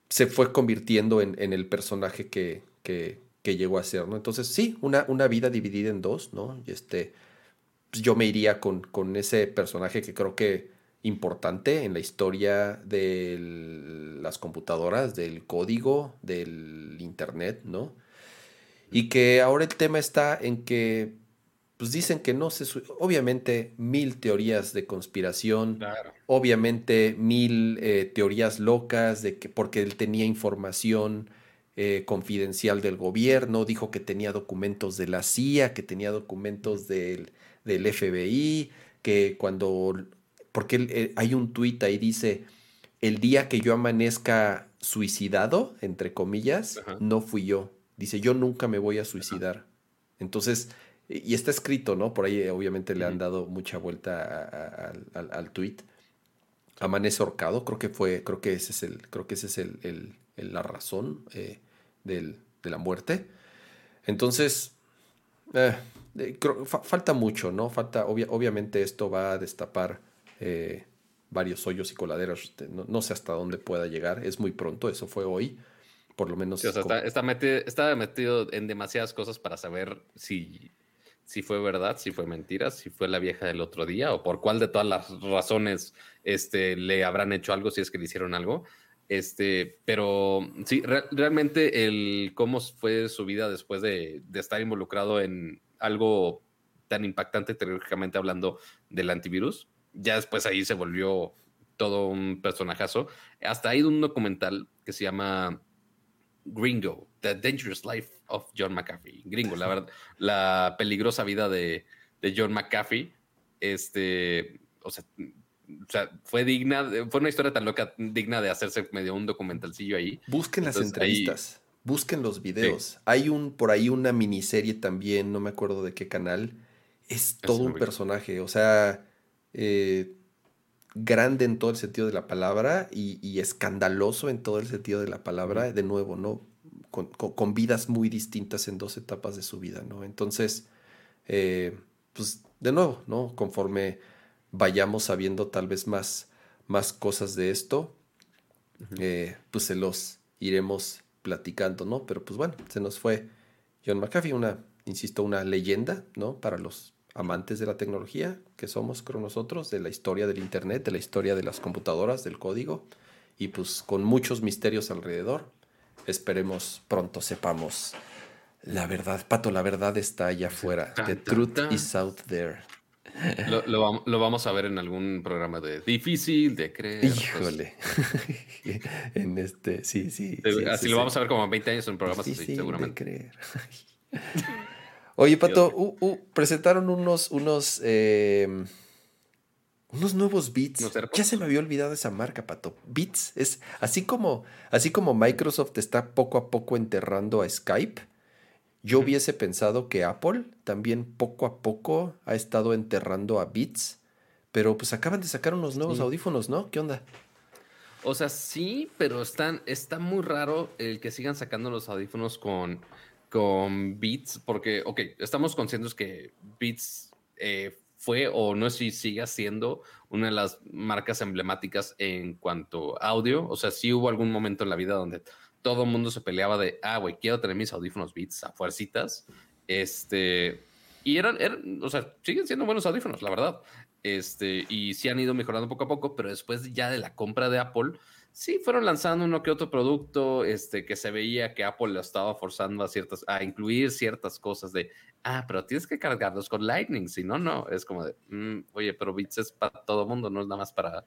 se fue convirtiendo en, el personaje que, que, llegó a ser, ¿no? Entonces, sí, una, una vida dividida en dos, ¿no? Y este pues, yo me iría con, con, ese personaje que creo que importante en la historia de las computadoras, del código, del internet, ¿no? Y que ahora el tema está en que, pues dicen que no se... Obviamente mil teorías de conspiración, obviamente mil eh, teorías locas de que porque él tenía información eh, confidencial del gobierno, dijo que tenía documentos de la CIA, que tenía documentos del del FBI, que cuando, porque eh, hay un tuit ahí dice, el día que yo amanezca suicidado, entre comillas, no fui yo. Dice, yo nunca me voy a suicidar. Entonces, y está escrito, ¿no? Por ahí obviamente le han dado mucha vuelta al tweet. Amanece ahorcado, creo que fue, creo que ese es el, creo que ese es el, la razón eh, de la muerte. Entonces, eh, falta mucho, ¿no? Falta, obviamente esto va a destapar eh, varios hoyos y coladeras. No, sé hasta dónde pueda llegar. Es muy pronto, eso fue hoy. Por lo menos. está, metido, metido, en demasiadas cosas para saber si, si fue verdad, si fue mentira, si fue la vieja del otro día o por cuál de todas las razones este, le habrán hecho algo si es que le hicieron algo. Este, pero sí, realmente el cómo fue su vida después de, de estar involucrado en algo tan impactante tecnológicamente hablando del antivirus, ya después ahí se volvió todo un personajazo. Hasta hay un documental que se llama Gringo, The Dangerous Life of John McAfee. Gringo, la verdad, la peligrosa vida de, John McAfee. Este, o sea, fue digna, fue una historia tan loca, digna de hacerse medio un documentalcillo ahí. Busquen las entrevistas, busquen los videos. Hay un, por ahí una miniserie también, no me acuerdo de qué canal. Es todo un personaje, o sea, eh, grande en todo el sentido de la palabra y, escandaloso en todo el sentido de la palabra, de nuevo, ¿no? Con, vidas muy distintas en dos etapas de su vida, ¿no? Entonces, eh, pues de nuevo, ¿no? Conforme vayamos sabiendo tal vez más, más cosas de esto, eh, pues se los iremos platicando, ¿no? Pero pues bueno, se nos fue John McAfee, una, insisto, una leyenda, ¿no? Para los amantes de la tecnología que somos creo nosotros, de la historia del Internet, de la historia de las computadoras, del código, y pues con muchos misterios alrededor. Esperemos pronto sepamos la verdad. Pato, la verdad está allá afuera. The truth is out there. Lo, vamos a ver en algún programa de difícil de creer. Pues. Híjole. en este, sí, sí. así lo vamos a ver como 20 años en programas así, seguramente. De creer. Oye, Pato, uh, uh, presentaron unos, unos, em, unos nuevos Beats. ya se me había olvidado esa marca, Pato. Beats es así como, así como Microsoft está poco a poco enterrando a Skype. Yo hubiese pensado que Apple también poco a poco ha estado enterrando a Beats, pero pues acaban de sacar unos nuevos audífonos, ¿no? ¿Qué onda? O sea, sí, pero están, está muy raro el que sigan sacando los audífonos con con Beats, porque, ok, estamos conscientes que Beats eh, fue o no sé si sigue siendo una de las marcas emblemáticas en cuanto a audio. O sea, sí hubo algún momento en la vida donde todo el mundo se peleaba de, ah, güey, quiero tener mis audífonos Beats a fuercitas. Este, y eran, eran, o sea, siguen siendo buenos audífonos, la verdad. Este, y sí han ido mejorando poco a poco, pero después ya de la compra de Apple, sí fueron lanzando uno que otro producto, este, que se veía que Apple lo estaba forzando a ciertas, a incluir ciertas cosas de, ah, pero tienes que cargarlos con Lightning, si no, no, es como de, mm, oye, pero Bits es para todo mundo, no es nada más para,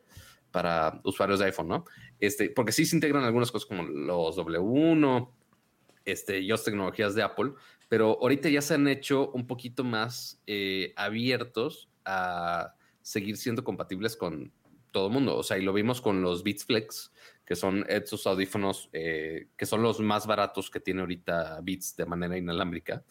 para usuarios de iPhone, ¿no? Este, porque sí se integran algunas cosas como los W1, este, y otras tecnologías de Apple, pero ahorita ya se han hecho un poquito más eh, abiertos a seguir siendo compatibles con todo el mundo. O sea, y lo vimos con los Beats Flex, que son estos audífonos eh, que son los más baratos que tiene ahorita Beats de manera inalámbrica,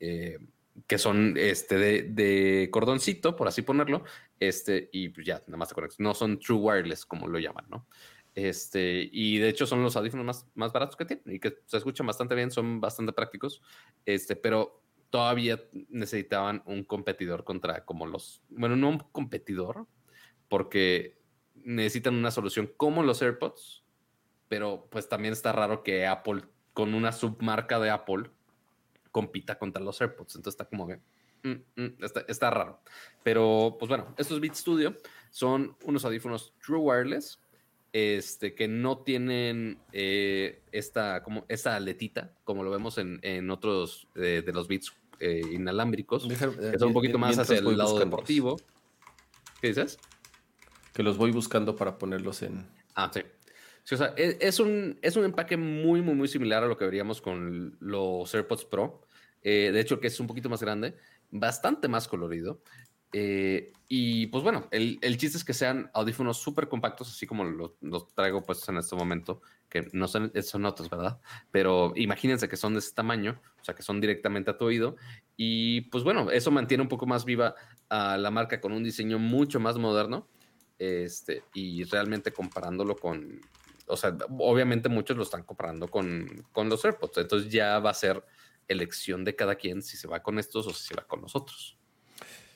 eh, que son este de, cordoncito, por así ponerlo, este, y pues ya, nada más te conectas. No son true wireless, como lo llaman, ¿no? Este, y de hecho son los audífonos más, más baratos que tienen y que se escuchan bastante bien, son bastante prácticos, este, pero todavía necesitaban un competidor contra como los, bueno, no un competidor, porque necesitan una solución como los AirPods, pero pues también está raro que Apple, con una submarca de Apple, compita contra los AirPods. Entonces está como que... Mm, mm, está, raro. Pero pues bueno, estos Beat Studio son unos audífonos True Wireless este, que no tienen eh, esta, como, esta aletita, como lo vemos en, otros eh, de los Beats eh, inalámbricos, que son un poquito más hacia el lado deportivo. ¿Qué dices? que los voy buscando para ponerlos en. Ah, sí. o sea, e, es, un, es un empaque muy, muy, muy similar a lo que veríamos con los AirPods Pro. Eh, de hecho, que es un poquito más grande, bastante más colorido. Eh, y pues bueno, el, chiste es que sean audífonos súper compactos, así como los, traigo puestos en este momento, que no son, son otros, ¿verdad? Pero imagínense que son de ese tamaño, o sea, que son directamente a tu oído. Y pues bueno, eso mantiene un poco más viva a la marca con un diseño mucho más moderno. Este, y realmente comparándolo con, o sea, obviamente muchos lo están comparando con, con los AirPods. Entonces ya va a ser elección de cada quien si se va con estos o si se va con los otros.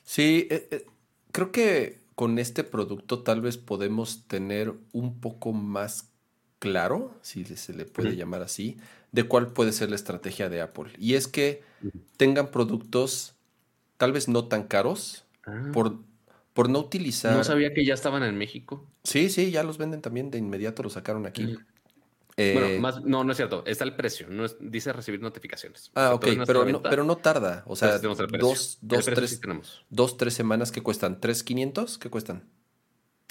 Sí, eh, eh, creo que con este producto tal vez podemos tener un poco más claro, si se le puede llamar así, de cuál puede ser la estrategia de Apple. Y es que tengan productos tal vez no tan caros ah. por, por no utilizar... No sabía que ya estaban en México. Sí, sí, ya los venden también, de inmediato los sacaron aquí. Eh, más, no, no es cierto, está el precio, no dice recibir notificaciones. Ah, ok, pero no, pero no tarda, o sea, dos, dos, tres, dos, tres semanas que cuestan, ¿tres quinientos? ¿Qué cuestan?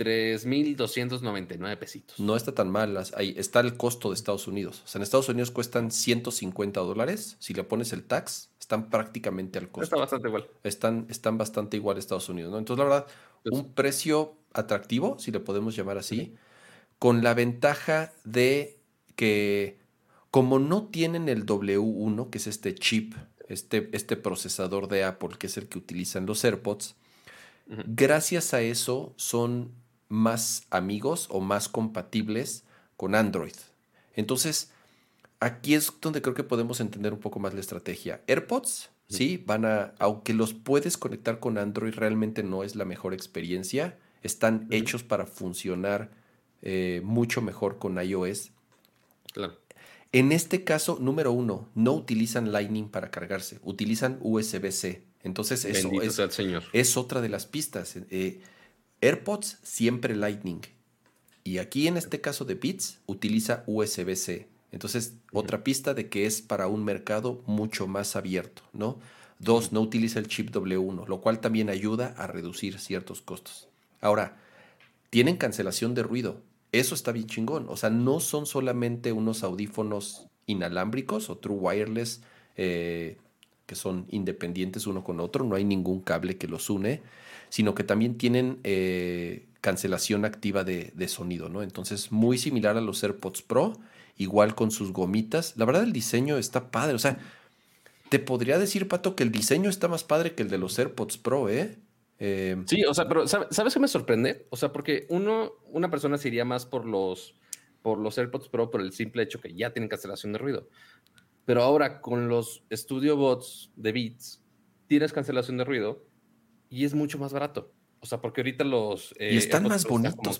3.299 pesitos. No está tan mal. Ahí está el costo de Estados Unidos. O sea, en Estados Unidos cuestan 150 dólares. Si le pones el tax, están prácticamente al costo. Está bastante igual. Están, están bastante igual Estados Unidos. ¿no? Entonces, la verdad, un precio atractivo, si le podemos llamar así, con la ventaja de que como no tienen el W1, que es este chip, este, este procesador de Apple, que es el que utilizan los AirPods, gracias a eso son más amigos o más compatibles con Android. Entonces, aquí es donde creo que podemos entender un poco más la estrategia. AirPods, sí, van a, aunque los puedes conectar con Android, realmente no es la mejor experiencia. Están hechos para funcionar eh, mucho mejor con iOS. Claro. En este caso, número uno, no utilizan Lightning para cargarse, utilizan USB-C. Entonces, eso es, es, otra de las pistas. Eh, AirPods siempre Lightning. Y aquí en este caso de Beats utiliza USB-C. Entonces, otra pista de que es para un mercado mucho más abierto, ¿no? Dos, no utiliza el chip W1, lo cual también ayuda a reducir ciertos costos. Ahora, tienen cancelación de ruido. Eso está bien chingón. O sea, no son solamente unos audífonos inalámbricos o true wireless eh, que son independientes uno con otro. No hay ningún cable que los une sino que también tienen eh, cancelación activa de, sonido, ¿no? Entonces, muy similar a los AirPods Pro, igual con sus gomitas. La verdad, el diseño está padre. O sea, te podría decir, Pato, que el diseño está más padre que el de los AirPods Pro, ¿eh? Eh sí, o sea, pero ¿sabes qué me sorprende? O sea, porque uno, una persona se iría más por los, por los AirPods Pro por el simple hecho que ya tienen cancelación de ruido. Pero ahora con los Studio Bots de Beats, tienes cancelación de ruido y es mucho más barato. O sea, porque ahorita los. y están más bonitos.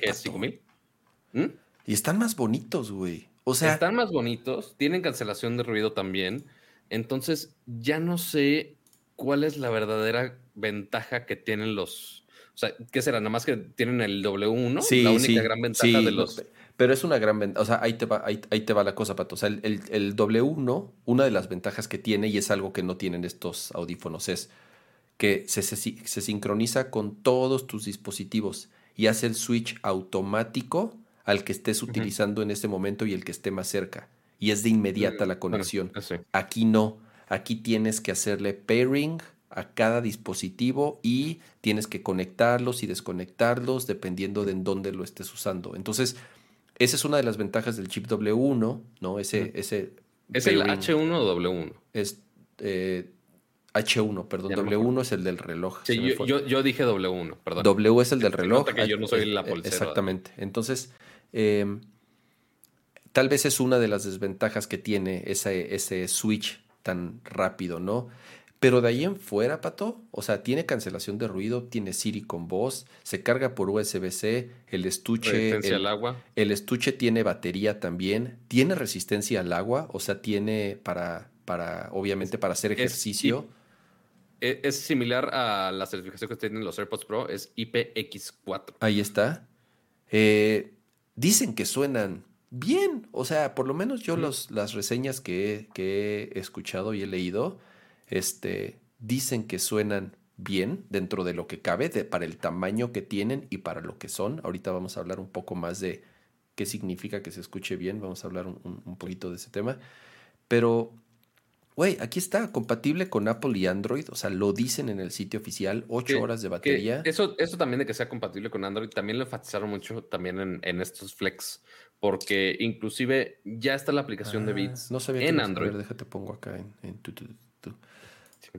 ¿Mm? Y están más bonitos, güey. O sea. Están más bonitos, tienen cancelación de ruido también. Entonces, ya no sé cuál es la verdadera ventaja que tienen los. O sea, ¿qué será? Nada más que tienen el W1, sí, la única gran ventaja de los. Pero es una gran ventaja. O sea, ahí te, va, ahí, te va la cosa, Pato. O sea, el, el, el W1, una de las ventajas que tiene, y es algo que no tienen estos audífonos, es que se, sincroniza con todos tus dispositivos y hace el switch automático al que estés utilizando en ese momento y el que esté más cerca. Y es de inmediata la conexión. Aquí no. Aquí tienes que hacerle pairing a cada dispositivo y tienes que conectarlos y desconectarlos dependiendo de en dónde lo estés usando. Entonces, esa es una de las ventajas del chip W1, ¿no? Ese, ese ¿Es el H1 o W1? Es, eh, H1, perdón, W1 es el del reloj. Sí, yo, dije W1, perdón. W es el del reloj. Que yo no soy la Exactamente. Entonces, em, tal vez es una de las desventajas que tiene ese, ese switch tan rápido, ¿no? Pero de ahí en fuera, Pato, o sea, tiene cancelación de ruido, tiene Siri con voz, se carga por USB-C, el estuche... Resistencia al agua. El estuche tiene batería también, tiene resistencia al agua, o sea, tiene para, para obviamente, para hacer ejercicio. E, es similar a la certificación que tienen los AirPods Pro, es IPX4. Ahí está. Eh, dicen que suenan bien, o sea, por lo menos yo los, las reseñas que, he escuchado y he leído, este, dicen que suenan bien dentro de lo que cabe, para el tamaño que tienen y para lo que son. Ahorita vamos a hablar un poco más de qué significa que se escuche bien, vamos a hablar un, un poquito de ese tema. Pero Güey, aquí está, compatible con Apple y Android. O sea, lo dicen en el sitio oficial, 8 horas de batería. Eso, eso también de que sea compatible con Android, también lo enfatizaron mucho también en, estos Flex, porque inclusive ya está la aplicación de ah, Beats no sabía en Android. A ver, déjate, pongo acá en, tu,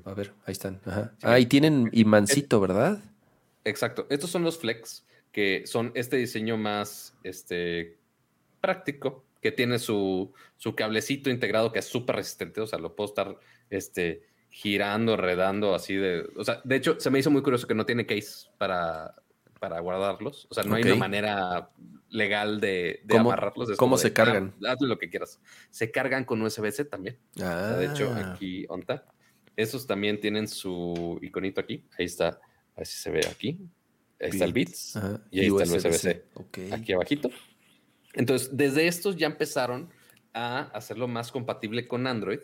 A ver, ahí están. Ah, y tienen imancito, ¿verdad? Exacto. Estos son los Flex, que son este diseño más este, práctico, que tiene su, su cablecito integrado que es súper resistente, o sea, lo puedo estar este, girando, redando, así de... O sea, de hecho, se me hizo muy curioso que no tiene case para, para guardarlos, o sea, no hay una manera legal de, amarrarlos. ¿Cómo se cargan? Ah, hazle lo que quieras. Se cargan con USB-C también. de hecho, ah. aquí, onta. Esos también tienen su iconito aquí. Ahí está. A ver si se ve aquí. Ahí está el Beats. Y ahí está el USB-C. Aquí abajito. Entonces, desde estos ya empezaron a hacerlo más compatible con Android.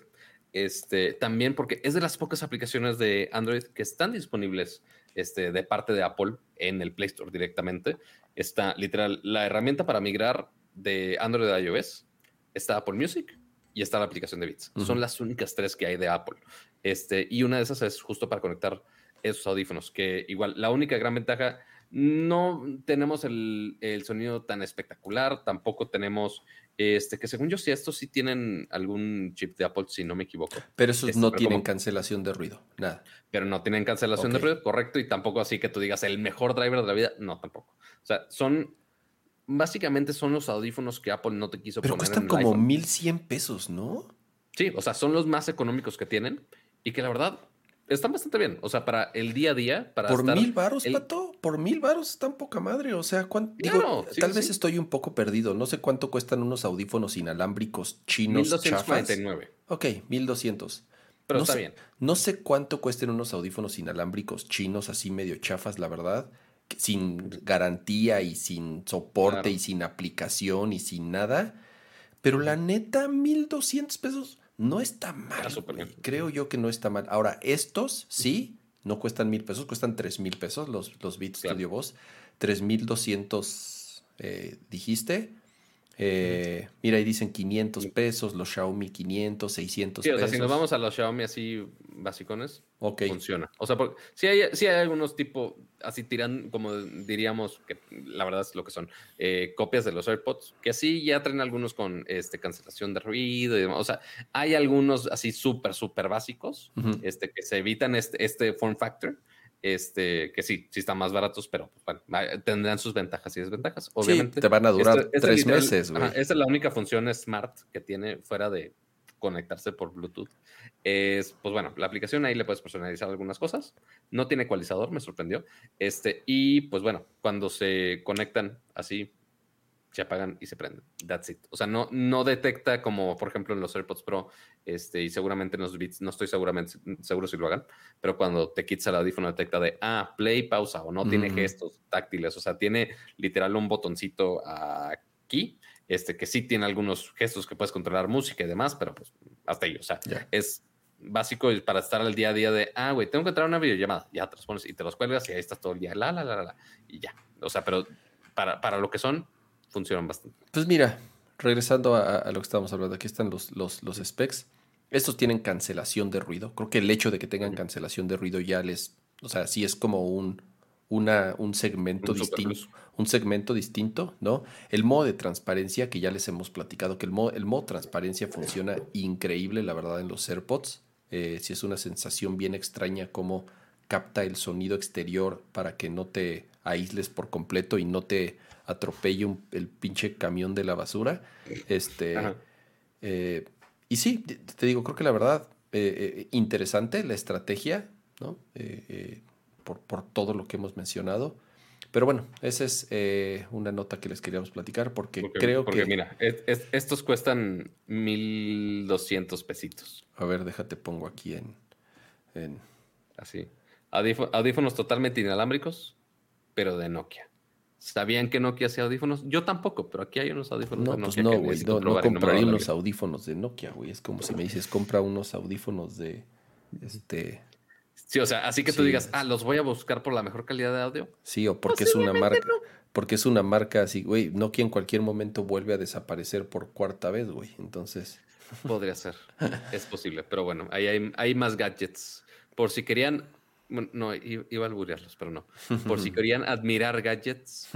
Este, también porque es de las pocas aplicaciones de Android que están disponibles este, de parte de Apple en el Play Store directamente. Está literal la herramienta para migrar de Android a iOS, está Apple Music y está la aplicación de Beats. Son las únicas tres que hay de Apple. Este, y una de esas es justo para conectar esos audífonos, que igual la única gran ventaja no tenemos el, sonido tan espectacular, tampoco tenemos, este, que según yo sí, estos sí tienen algún chip de Apple, si no me equivoco. Pero esos este, no tienen cancelación de ruido, nada. Pero no tienen cancelación de ruido, correcto, y tampoco así que tú digas el mejor driver de la vida, no, tampoco. O sea, son, básicamente son los audífonos que Apple no te quiso Pero poner cuestan como 1100 pesos, ¿no? Sí, o sea, son los más económicos que tienen y que la verdad están bastante bien. O sea, para el día a día, para ¿Por mil varos, Pato? Por mil varos están poca madre. O sea, ¿cuánto? Digo, tal vez estoy un poco perdido. No sé cuánto cuestan unos audífonos inalámbricos chinos 1249. Ok, 1200. Pero está bien. No sé cuánto cuesten unos audífonos inalámbricos chinos así medio chafas, la verdad. Sin garantía y sin soporte y sin aplicación y sin nada. Pero la neta, 1200 pesos no está mal. Creo yo que no está mal. Ahora, estos sí, no cuestan mil pesos, cuestan tres mil pesos los, los Beats Studio Boss. Tres mil doscientos eh, dijiste. Eh, mira, ahí dicen 500 pesos, los Xiaomi 500, 600 pesos. O sea, si nos vamos a los Xiaomi así basicones, funciona. O sea, porque si hay, hay algunos tipo, así tiran, como diríamos, que la verdad es lo que son, eh, copias de los AirPods, que así ya traen algunos con este, cancelación de ruido y demás. O sea, hay algunos así súper, súper básicos este, que se evitan este, este form factor este, que sí, sí están más baratos, pero pues, bueno, tendrán sus ventajas y desventajas. Obviamente. te van a durar tres meses, güey. Esa es la única función smart que tiene fuera de conectarse por Bluetooth. Es, pues bueno, la aplicación ahí le puedes personalizar algunas cosas. No tiene ecualizador, me sorprendió. Este, y pues bueno, cuando se conectan así se apagan y se prenden. That's it. O sea, no, no detecta como, por ejemplo, en los AirPods Pro, este, y seguramente en los Beats, no estoy seguramente seguro si lo hagan, pero cuando te quitas el audífono detecta de, ah, play, pausa, o no tiene gestos táctiles, o sea, tiene literal un botoncito aquí, este, que sí tiene algunos gestos que puedes controlar música y demás, pero pues hasta ahí, o sea, es básico para estar al día a día de, ah, güey, tengo que entrar a una videollamada, ya te los pones y te los cuelgas y ahí estás todo el día, la, la, la, la, y ya. O sea, pero para, para lo que son, funcionan bastante. Pues mira, regresando a, lo que estábamos hablando, aquí están los, los, los, specs. Estos tienen cancelación de ruido. Creo que el hecho de que tengan cancelación de ruido ya les, o sea, sí es como un, una, un segmento distinto, un segmento distinto, ¿no? El modo de transparencia que ya les hemos platicado, que el modo, el modo transparencia funciona increíble, la verdad, en los AirPods. Eh, si es una sensación bien extraña como capta el sonido exterior para que no te aísles por completo y no te atropelle el pinche camión de la basura. Este, eh, y sí, te digo, creo que la verdad, eh, eh, interesante la estrategia, ¿no? Por, por, todo lo que hemos mencionado. Pero bueno, esa es una nota que les queríamos platicar porque, creo que... Porque mira, estos cuestan 1.200 pesitos. A ver, déjate, pongo aquí en... en... Así. audífonos totalmente inalámbricos, pero de Nokia. ¿Sabían que Nokia hacía audífonos? Yo tampoco, pero aquí hay unos audífonos no, de pues Nokia. no, güey, no, no compraría unos audífonos de Nokia, güey. Es como si me dices, compra unos audífonos de este. Sí, o sea, así que tú digas, ah, los voy a buscar por la mejor calidad de audio. Sí, o porque es una marca. Porque es una marca así, güey. Nokia en cualquier momento vuelve a desaparecer por cuarta vez, güey. Entonces. Podría ser. es posible. Pero bueno, ahí hay, hay más gadgets. Por si querían. no, iba a alburearlos, pero no. Por si querían admirar gadgets,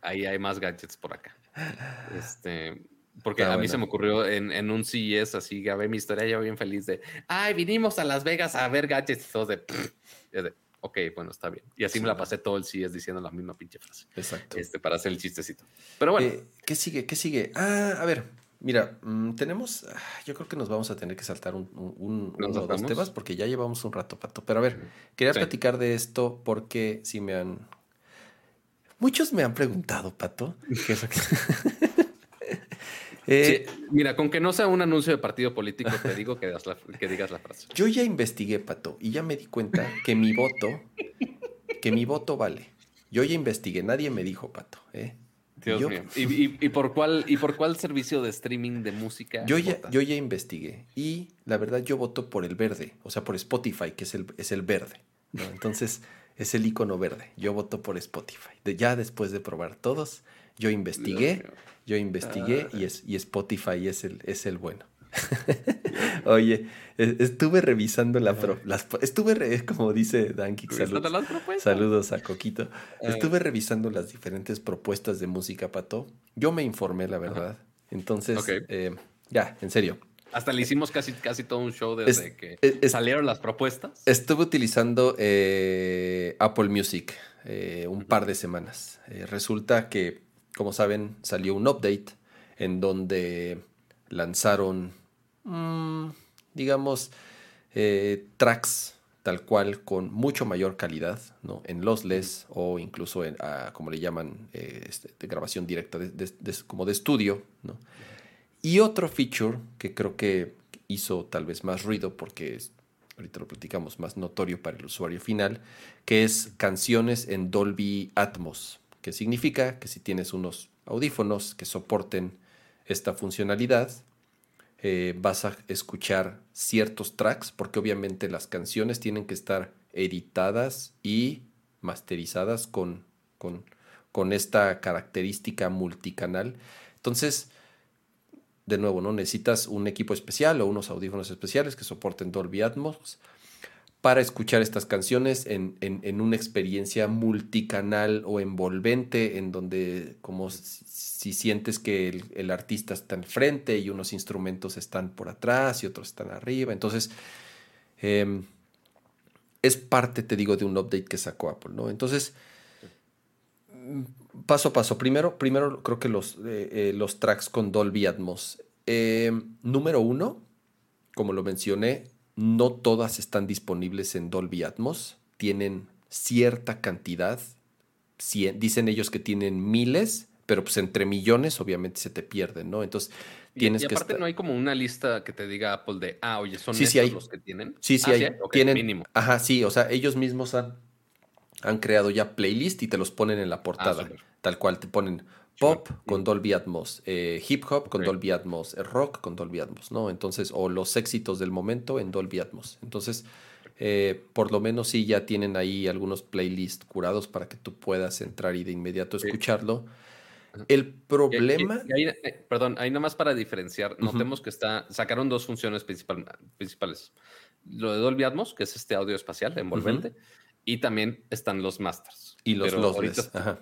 ahí hay más gadgets por acá. Este. Porque a mí se me ocurrió en, en, un CES, así, grabé mi historia yo bien feliz de, ay, vinimos a Las Vegas a ver gadgets y todo de, de ok, bueno, está bien. Y así me la pasé todo el CES diciendo la misma pinche frase. Exacto. Este, para hacer el chistecito. Pero bueno. Eh, ¿Qué sigue? ¿Qué sigue? Ah, a ver, mira, mm, tenemos, ah, yo creo que nos vamos a tener que saltar un, un, uno dos temas porque ya llevamos un rato, Pato. Pero a ver, quería platicar de esto porque si me han... Muchos me han preguntado, Pato, ¿qué es lo que... Eh, mira, con que no sea un anuncio de partido político, te digo que, digas la frase. Yo ya investigué, Pato, y ya me di cuenta que mi voto, que mi voto vale. Yo ya investigué, nadie me dijo, Pato. ¿eh? Dios mío. ¿Y, por cuál, ¿Y por cuál servicio de streaming de música? Yo ya, yo ya investigué y la verdad yo voto por el verde, o sea, por Spotify, que es el, es el verde. Entonces es el icono verde. Yo voto por Spotify. De, ya después de probar todos, yo investigué yo investigué y, es, y Spotify es el, es el bueno. Oye, estuve revisando la las estuve como dice Dan saludos, saludos a Coquito. Eh. Estuve revisando las diferentes propuestas de música pato. Yo me informé, la verdad. Entonces, eh, ya, en serio. Hasta le hicimos casi, casi todo un show desde que salieron las propuestas. Estuve utilizando eh, Apple Music un par de semanas. resulta que como saben, salió un update en donde lanzaron, mm, digamos, eh, tracks tal cual con mucho mayor calidad, ¿no? En lossless o incluso en, como le llaman, eh, este, de grabación directa, como de estudio. Y otro feature que creo que hizo tal vez más ruido porque ahorita lo platicamos, más notorio para el usuario final, que es canciones en Dolby Atmos que significa que si tienes unos audífonos que soporten esta funcionalidad, eh, vas a escuchar ciertos tracks, porque obviamente las canciones tienen que estar editadas y masterizadas con, con, con esta característica multicanal. Entonces, de nuevo, ¿no? Necesitas un equipo especial o unos audífonos especiales que soporten Dolby Atmos para escuchar estas canciones en, una experiencia multicanal o envolvente, en donde como si, sientes que el, artista está enfrente y unos instrumentos están por atrás y otros están arriba. Entonces, em, es parte, te digo, de un update que sacó Apple, ¿no? Entonces, paso a paso. Primero, primero creo que los, eh, eh, los tracks con Dolby Atmos. Em, número uno, como lo mencioné, no todas están disponibles en Dolby Atmos. Tienen cierta cantidad. dicen ellos que tienen miles, pero pues entre millones obviamente se te pierden, ¿no? Entonces tienes y, y aparte no hay como una lista que te diga Apple de, ah, oye, son estos los que tienen. Sí, sí, ah, hay. tienen, mínimo. Ajá, sí, o sea, ellos mismos han, han creado ya playlist y te los ponen en la portada. Ah, tal cual, te ponen pop con Dolby Atmos, eh, hip hop con Dolby Atmos, eh, rock con Dolby Atmos, ¿no? Entonces, o los éxitos del momento en Dolby Atmos. Entonces, eh, por lo menos sí ya tienen ahí algunos playlists curados para que tú puedas entrar y de inmediato escucharlo. El problema. perdón, ahí nomás para diferenciar, notemos que está, sacaron dos funciones principales. Lo de Dolby Atmos, que es este audio espacial envolvente, y también están los masters. Y los lossless. Ajá.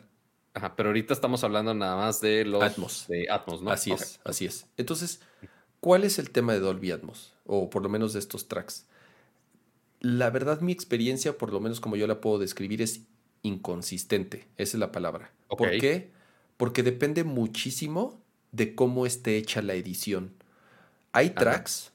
Ajá, pero ahorita estamos hablando nada más de los Atmos. De Atmos, ¿no? Así es, así es. Entonces, ¿cuál es el tema de Dolby Atmos? O por lo menos de estos tracks. La verdad, mi experiencia, por lo menos como yo la puedo describir, es inconsistente. Esa es la palabra. ¿Por qué? Porque depende muchísimo de cómo esté hecha la edición. Hay tracks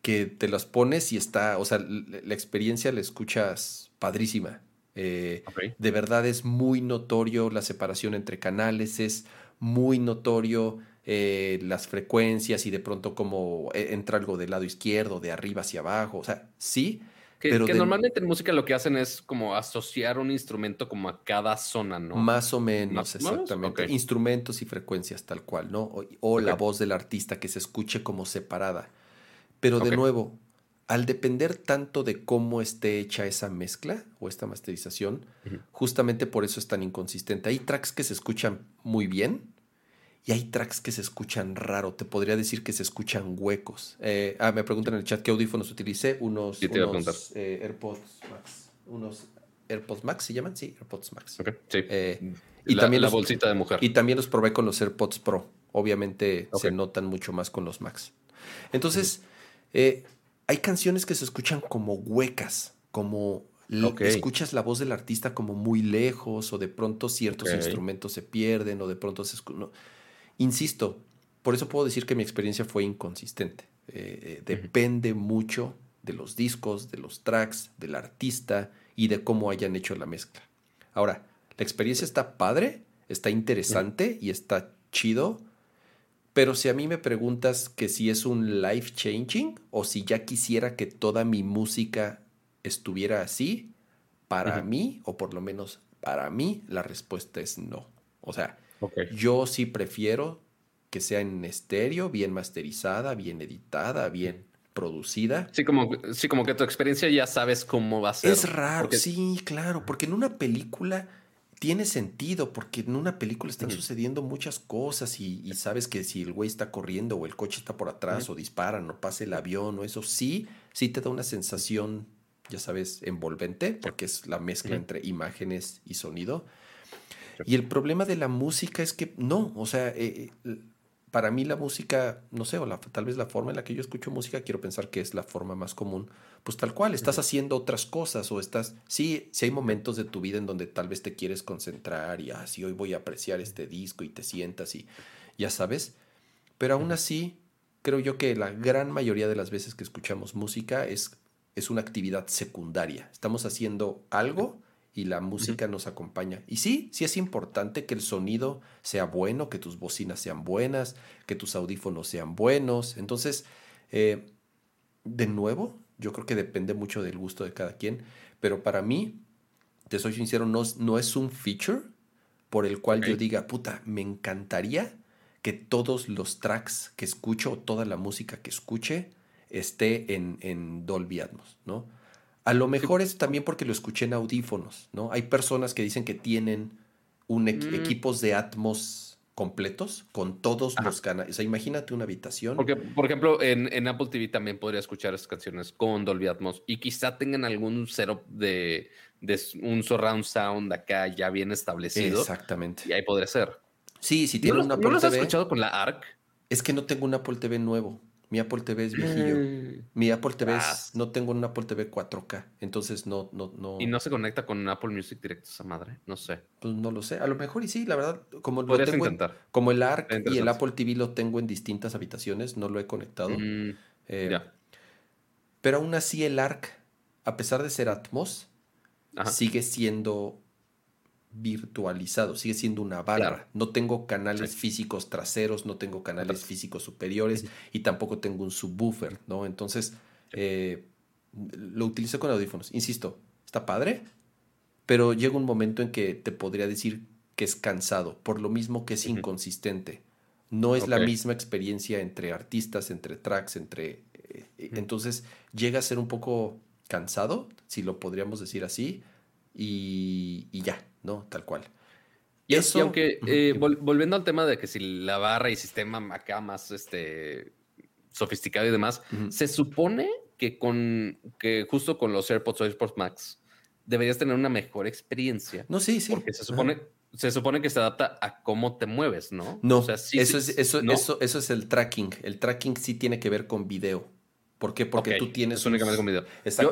que te las pones y está, o sea, la experiencia la escuchas padrísima eh, de verdad es muy notorio la separación entre canales, es muy notorio eh, las frecuencias y de pronto como eh, entra algo del lado izquierdo, de arriba hacia abajo, o sea, sí. Que, pero normalmente en música lo que hacen es como asociar un instrumento como a cada zona, ¿no? Más o menos, exactamente. Instrumentos y frecuencias tal cual, ¿no? O, la voz del artista que se escuche como separada. Pero de nuevo, al depender tanto de cómo esté hecha esa mezcla o esta masterización, justamente por eso es tan inconsistente. Hay tracks que se escuchan muy bien y hay tracks que se escuchan raro. Te podría decir que se escuchan huecos. Eh, ah, me preguntan en el chat qué audífonos utilicé. Unos, unos eh, AirPods Max. Unos AirPods Max se llaman, sí, AirPods Max. sí. Eh, y también la bolsita de mujer. Y también los probé con los AirPods Pro. Obviamente se notan mucho más con los Max. Entonces, hay canciones que se escuchan como huecas, como escuchas la voz del artista como muy lejos, o de pronto ciertos instrumentos se pierden, o de pronto se escuchan. Insisto, por eso puedo decir que mi experiencia fue inconsistente. Eh, eh, depende mucho de los discos, de los tracks, del artista y de cómo hayan hecho la mezcla. Ahora, la experiencia está padre, está interesante y está chido, pero si a mí me preguntas que si es un life changing o si ya quisiera que toda mi música estuviera así, para mí, o por lo menos para mí, la respuesta es no. O sea, yo sí prefiero que sea en estéreo, bien masterizada, bien editada, bien producida. Sí, como, sí, como que tu experiencia ya sabes cómo va a ser. Es raro, sí, claro, porque en una película tiene sentido, porque en una película están sucediendo muchas cosas y, sabes que si el güey está corriendo o el coche está por atrás o disparan o pasa el avión o eso, sí, sí te da una sensación, ya sabes, envolvente, porque es la mezcla entre imágenes y sonido. Y el problema de la música es que no, o sea, eh, eh, para mí la música, no sé, o la, tal vez la forma en la que yo escucho música, quiero pensar que es la forma más común, pues tal cual, estás haciendo otras cosas o estás, sí, sí hay momentos de tu vida en donde tal vez te quieres concentrar y así ah, hoy voy a apreciar este disco y te sientas y ya sabes, pero aún así creo yo que la gran mayoría de las veces que escuchamos música es, es una actividad secundaria, estamos haciendo algo y la música nos acompaña. Y sí, sí es importante que el sonido sea bueno, que tus bocinas sean buenas, que tus audífonos sean buenos. Entonces, eh, de nuevo, yo creo que depende mucho del gusto de cada quien, pero para mí, te soy sincero, no, no es un feature por el cual yo diga, puta, me encantaría que todos los tracks que escucho, toda la música que escuche, esté en, en Dolby Atmos, ¿no? A lo mejor es también porque lo escuché en audífonos, ¿no? Hay personas que dicen que tienen un mm. equipos de Atmos completos con todos los canales. O sea, imagínate una habitación. Porque, por ejemplo, en, Apple TV también podría escuchar esas canciones con Dolby Atmos y quizá tengan algún setup de, de un surround sound acá ya bien establecido. Exactamente. Y ahí podría ser. Sí, si tienen una Apple ¿No lo has escuchado con la ARC? Es que no tengo un Apple TV nuevo. Mi Apple TV es viejillo. Mm. Mi Apple TV es, no tengo un Apple TV 4K, entonces no, no, no. ¿Y no se conecta con Apple Music directo esa madre? No sé. Pues no lo sé. A lo mejor y sí, la verdad, como lo tengo como el ARC y el Apple TV lo tengo en distintas habitaciones, no lo he conectado. Mm, eh, pero aún así el ARC, a pesar de ser Atmos, sigue siendo virtualizado, sigue siendo una barra. No tengo canales físicos traseros, no tengo canales físicos superiores y tampoco tengo un subwoofer, ¿no? Entonces, eh, lo utilicé con audífonos. Insisto, está padre, pero llega un momento en que te podría decir que es cansado, por lo mismo que es inconsistente. No es la misma experiencia entre artistas, entre tracks, entre... Eh, entonces llega a ser un poco cansado, si lo podríamos decir así, y, ya, ¿no? Tal cual. Y, Eso, aunque, eh, volviendo al tema de que si la barra y sistema acá más este, sofisticado y demás, se supone que con que justo con los AirPods o AirPods Max deberías tener una mejor experiencia. No, sí, sí. Porque se supone, se supone que se adapta a cómo te mueves, ¿no? No, eso, es, eso, eso, eso es el tracking. El tracking sí tiene que ver con video. ¿Por qué? Porque tú tienes. únicamente con video.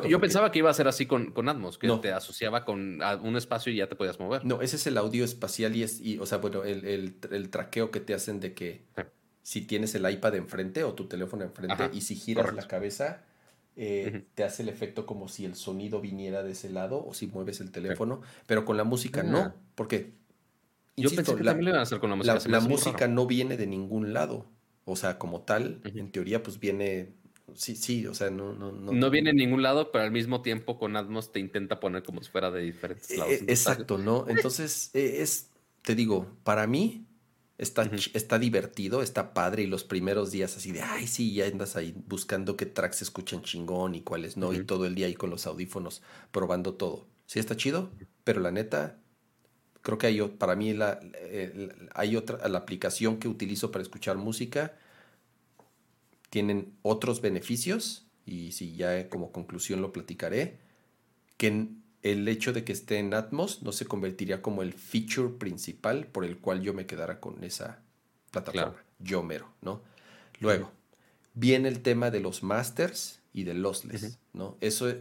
yo, pensaba que iba a ser así con, con Atmos, que te asociaba con un espacio y ya te podías mover. No, ese es el audio espacial y es. Y, o sea, bueno, el, el, traqueo que te hacen de que si tienes el iPad enfrente o tu teléfono enfrente y si giras la cabeza, eh, te hace el efecto como si el sonido viniera de ese lado o si mueves el teléfono. Pero con la música no. Ah. Porque. yo pensé que también lo iban a hacer con la música. La, música no viene de ningún lado. O sea, como tal, en teoría, pues viene sí, sí, o sea, no, no, no. No viene en ningún lado, pero al mismo tiempo con Atmos te intenta poner como si fuera de diferentes lados. Eh, exacto, ¿no? Entonces, eh, es, te digo, para mí está, está divertido, está padre y los primeros días así de, ay, sí, ya andas ahí buscando qué tracks se escuchan chingón y cuáles no, y todo el día ahí con los audífonos probando todo. Sí, está chido, pero la neta, creo que hay, para mí la, hay otra, la aplicación que utilizo para escuchar música tienen otros beneficios y si ya como conclusión lo platicaré, que el hecho de que esté en Atmos no se convertiría como el feature principal por el cual yo me quedara con esa plataforma, yo mero, ¿no? Luego, viene el tema de los masters y de lossless, ¿no? Eso,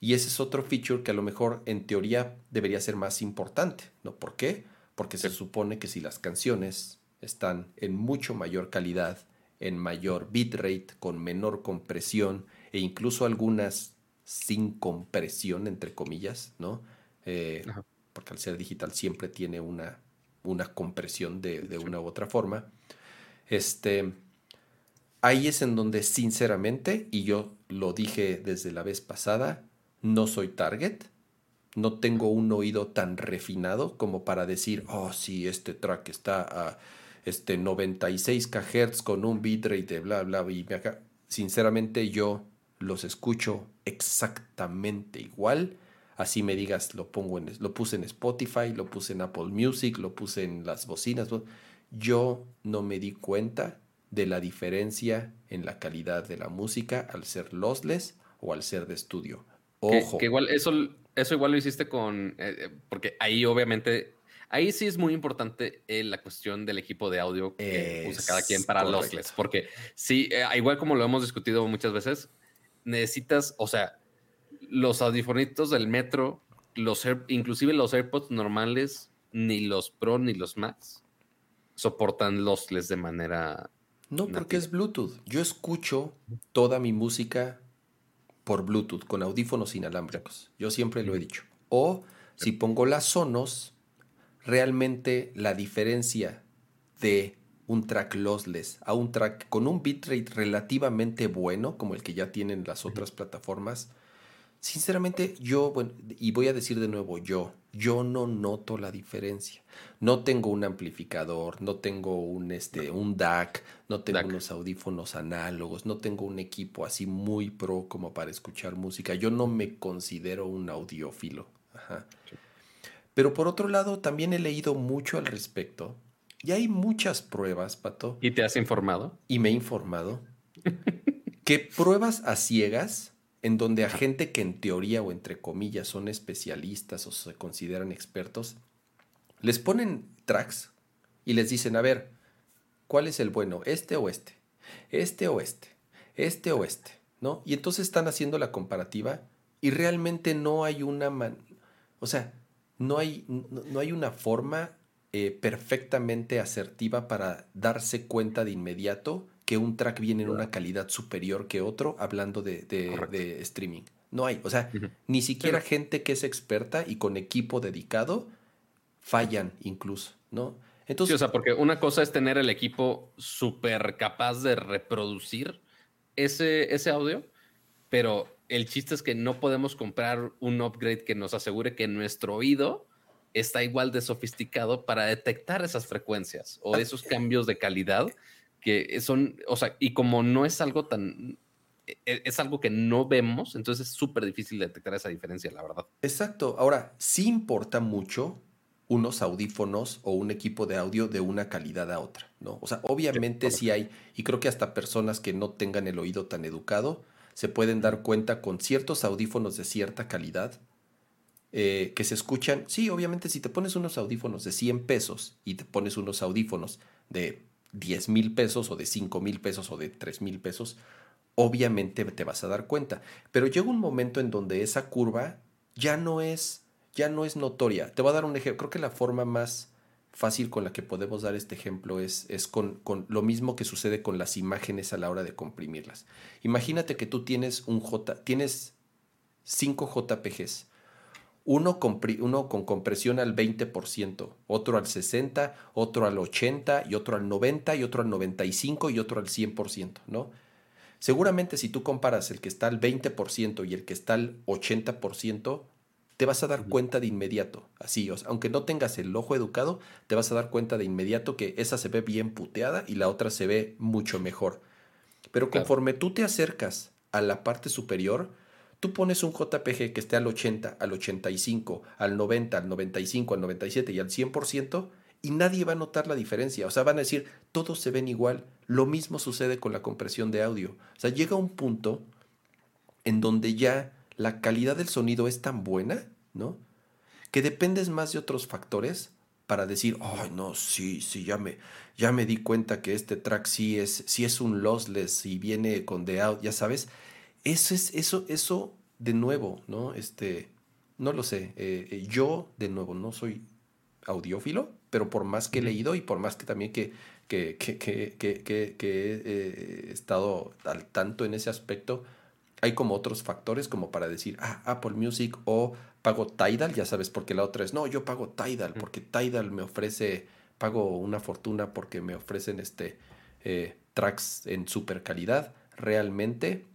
y ese es otro feature que a lo mejor en teoría debería ser más importante, ¿no? ¿Por qué? Porque se supone que si las canciones están en mucho mayor calidad, en mayor bitrate, con menor compresión e incluso algunas sin compresión, entre comillas, ¿no? Eh, porque al ser digital siempre tiene una, una compresión de, de una u otra forma. Este, ahí es en donde sinceramente, y yo lo dije desde la vez pasada, no soy target, no tengo un oído tan refinado como para decir, oh, sí, este track está a este 96 kHz con un bitrate de bla, bla, y acá. Sinceramente yo los escucho exactamente igual. Así me digas, lo pongo en, lo puse en Spotify, lo puse en Apple Music, lo puse en las bocinas. Yo no me di cuenta de la diferencia en la calidad de la música al ser lossless o al ser de estudio. Ojo. Que, igual eso, eso igual lo hiciste con, eh, eh, porque ahí obviamente, ahí sí es muy importante eh, la cuestión del equipo de audio que usa cada quien para lossless, porque sí, igual como lo hemos discutido muchas veces, necesitas, o sea, los audifonitos del metro, los inclusive los AirPods normales, ni los Pro ni los Max soportan lossless de manera. No, porque es Bluetooth. Yo escucho toda mi música por Bluetooth con audífonos inalámbricos. Yo siempre lo he dicho. O si pongo las Sonos, realmente la diferencia de un track lossless a un track con un bitrate relativamente bueno, como el que ya tienen las otras plataformas, sinceramente yo, bueno, y voy a decir de nuevo yo, yo no noto la diferencia. No tengo un amplificador, no tengo un, este, un DAC, no tengo unos audífonos análogos, no tengo un equipo así muy pro como para escuchar música. Yo no me considero un audiófilo. Pero por otro lado, también he leído mucho al respecto y hay muchas pruebas, Pato. ¿Y te has informado? Y me he informado. que pruebas a ciegas, en donde a gente que en teoría o entre comillas son especialistas o se consideran expertos, les ponen tracks y les dicen, a ver, ¿cuál es el bueno? ¿Este o este? ¿Este o este? ¿Este o este? ¿No? Y entonces están haciendo la comparativa y realmente no hay una... Man o sea, no hay, no hay una forma eh, perfectamente asertiva para darse cuenta de inmediato que un track viene en una calidad superior que otro, hablando de, de, streaming. No hay, o sea, ni siquiera gente que es experta y con equipo dedicado fallan incluso, ¿no? Entonces, o sea, porque una cosa es tener el equipo súper capaz de reproducir ese, ese audio, pero el chiste es que no podemos comprar un upgrade que nos asegure que nuestro oído está igual de sofisticado para detectar esas frecuencias o esos cambios de calidad que son, o sea, y como no es algo tan, e, e, es algo que no vemos, entonces es súper difícil detectar esa diferencia, la verdad. Exacto. Ahora, sí importa mucho unos audífonos o un equipo de audio de una calidad a otra, ¿no? O sea, obviamente sí, hay, y creo que hasta personas que no tengan el oído tan educado se pueden dar cuenta con ciertos audífonos de cierta calidad eh, que se escuchan. Sí, obviamente si te pones unos audífonos de 100 pesos y te pones unos audífonos de 10 mil pesos o de 5 mil pesos o de 3 mil pesos, obviamente te vas a dar cuenta. Pero llega un momento en donde esa curva ya no es, ya no es notoria. Te voy a dar un ejemplo. Creo que la forma más fácil con la que podemos dar este ejemplo es, es con, con, lo mismo que sucede con las imágenes a la hora de comprimirlas. Imagínate que tú tienes un J, tienes 5 JPGs uno con, uno con compresión al 20%, otro al 60%, otro al 80% y otro al 90% y otro al 95% y otro al 100%, ¿no? Seguramente si tú comparas el que está al 20% y el que está al 80%, te vas a dar cuenta de inmediato, así, aunque no tengas el ojo educado, te vas a dar cuenta de inmediato que esa se ve bien puteada y la otra se ve mucho mejor. Pero conforme tú te acercas a la parte superior, Tú pones un JPG que esté al 80, al 85, al 90, al 95, al 97 y al 100% y nadie va a notar la diferencia. O sea, van a decir, todos se ven igual. Lo mismo sucede con la compresión de audio. O sea, llega un punto en donde ya la calidad del sonido es tan buena, ¿no? Que dependes más de otros factores para decir, ay, no, sí, sí, ya me, ya me di cuenta que este track sí es, sí es un lossless y viene con the out, ya sabes. Eso es, eso, eso, de nuevo, ¿no? Este, no lo sé. Eh, eh, yo, de nuevo, no soy audiófilo, pero por más que he leído y por más que también que, que, que, que, que he eh, estado al tanto en ese aspecto, hay como otros factores como para decir, ah, Apple Music o pago Tidal, ya sabes, porque la otra es, no, yo pago Tidal, porque Tidal me ofrece, pago una fortuna porque me ofrecen este eh, tracks en super calidad. Realmente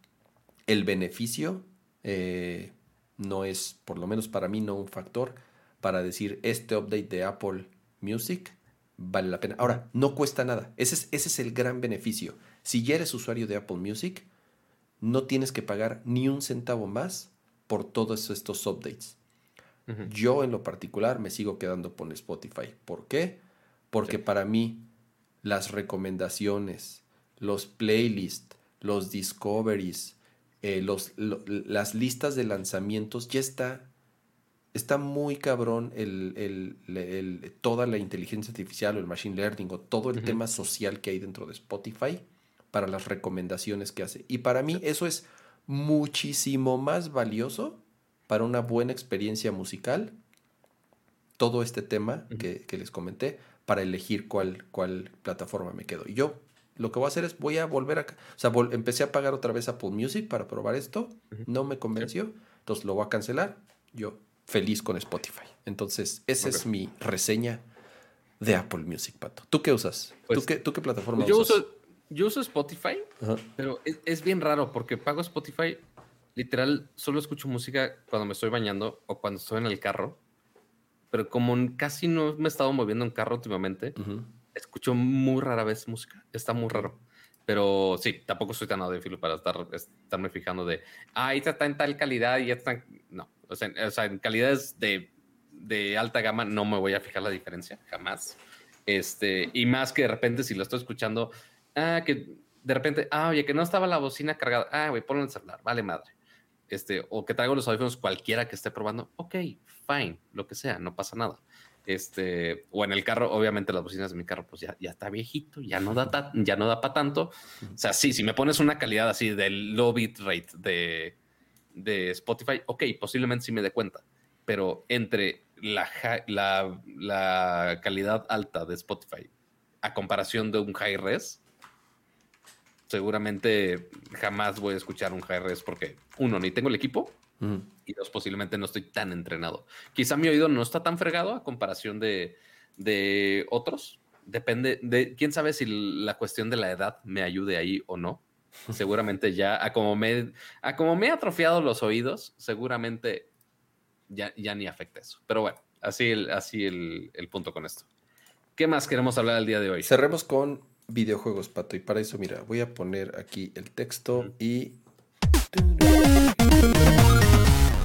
el beneficio eh, no es, por lo menos para mí, no un factor para decir, este update de Apple Music vale la pena. Ahora, no cuesta nada. Ese es, ese es el gran beneficio. Si ya eres usuario de Apple Music, no tienes que pagar ni un centavo más por todos estos updates. Yo en lo particular me sigo quedando con Spotify. ¿Por qué? Porque para mí las recomendaciones, los playlists, los discoveries, eh, los, las listas de lanzamientos, ya está, está muy cabrón el, toda la inteligencia artificial o el machine learning o todo el tema social que hay dentro de Spotify para las recomendaciones que hace. Y para mí eso es muchísimo más valioso para una buena experiencia musical, todo este tema que, les comenté, para elegir cuál, cuál plataforma me quedo. Y yo lo que voy a hacer es, voy a volver a... O sea, empecé a pagar otra vez Apple Music para probar esto, no me convenció, entonces lo voy a cancelar, yo feliz con Spotify. Entonces, esa es mi reseña de Apple Music, Pato. ¿Tú qué usas? ¿Tú, pues, qué, ¿Tú, qué, plataforma yo usas? Yo uso Spotify, pero es, bien raro porque pago Spotify, literal, solo escucho música cuando me estoy bañando o cuando estoy en el carro. Pero como casi no me he estado moviendo en carro últimamente, escucho muy rara vez música. Está muy raro. Pero sí, tampoco soy tan audiófilo para estar, estarme fijando de, ah, esta está en tal calidad y esta está... No, o sea, o sea en calidades de, de alta gama no me voy a fijar la diferencia, jamás. Este, y más que de repente si lo estoy escuchando ah, que de repente, ah, oye, que no estaba la bocina cargada, ah, güey, ponlo en el celular, vale madre. Este, o que traigo los audífonos cualquiera que esté probando, ok, fine, lo que sea, no pasa nada. Este, o en el carro, obviamente las bocinas de mi carro, pues ya, ya está viejito, ya no da, ya no da para tanto. O sea, sí, si me pones una calidad así del low bit rate de, de Spotify, ok, posiblemente sí me dé cuenta, pero entre la, la, la calidad alta de Spotify a comparación de un high res, seguramente jamás voy a escuchar un high res porque, uno, ni tengo el equipo y dos, posiblemente no estoy tan entrenado. Quizá mi oído no está tan fregado a comparación de, de otros. Depende de quién sabe si la cuestión de la edad me ayude ahí o no. Seguramente ya, a como me, a como me he atrofiado los oídos, seguramente ya, ya ni afecta eso. Pero bueno, así, el, así el, el punto con esto. ¿Qué más queremos hablar el día de hoy? Cerremos con videojuegos, Pato. Y para eso, mira, voy a poner aquí el texto y...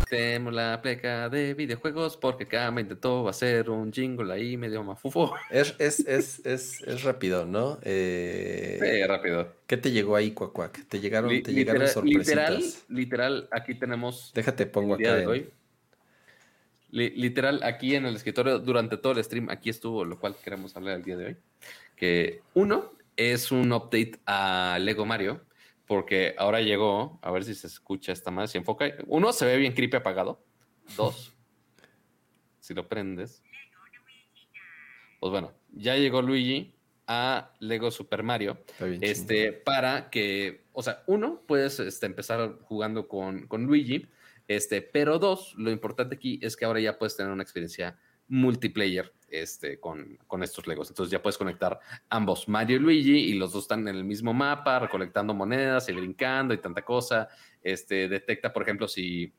Tenemos la pleca de videojuegos porque me intentó hacer un jingle ahí medio mafufo. Es, es, es, es, es rápido, ¿no? Eh, sí, rápido. ¿Qué te llegó ahí, Cuacuac? ¿Te llegaron, te llegaron sorpresitas? Literal, literal, aquí tenemos... Déjate, pongo acá. De hoy. Literal, aquí en el escritorio, durante todo el stream, aquí estuvo lo cual queremos hablar el día de hoy que uno es un update a Lego Mario, porque ahora llegó, a ver si se escucha esta más, si enfoca. Uno, se ve bien creepy apagado. Dos, si lo prendes. Pues bueno, ya llegó Luigi a Lego Super Mario. Este, para que, o sea, uno, puedes este, empezar jugando con, con Luigi. Este, pero dos, lo importante aquí es que ahora ya puedes tener una experiencia multiplayer este, con, con, estos Legos. Entonces ya puedes conectar ambos, Mario y Luigi, y los dos están en el mismo mapa, recolectando monedas y brincando y tanta cosa. Este, detecta, por ejemplo, si,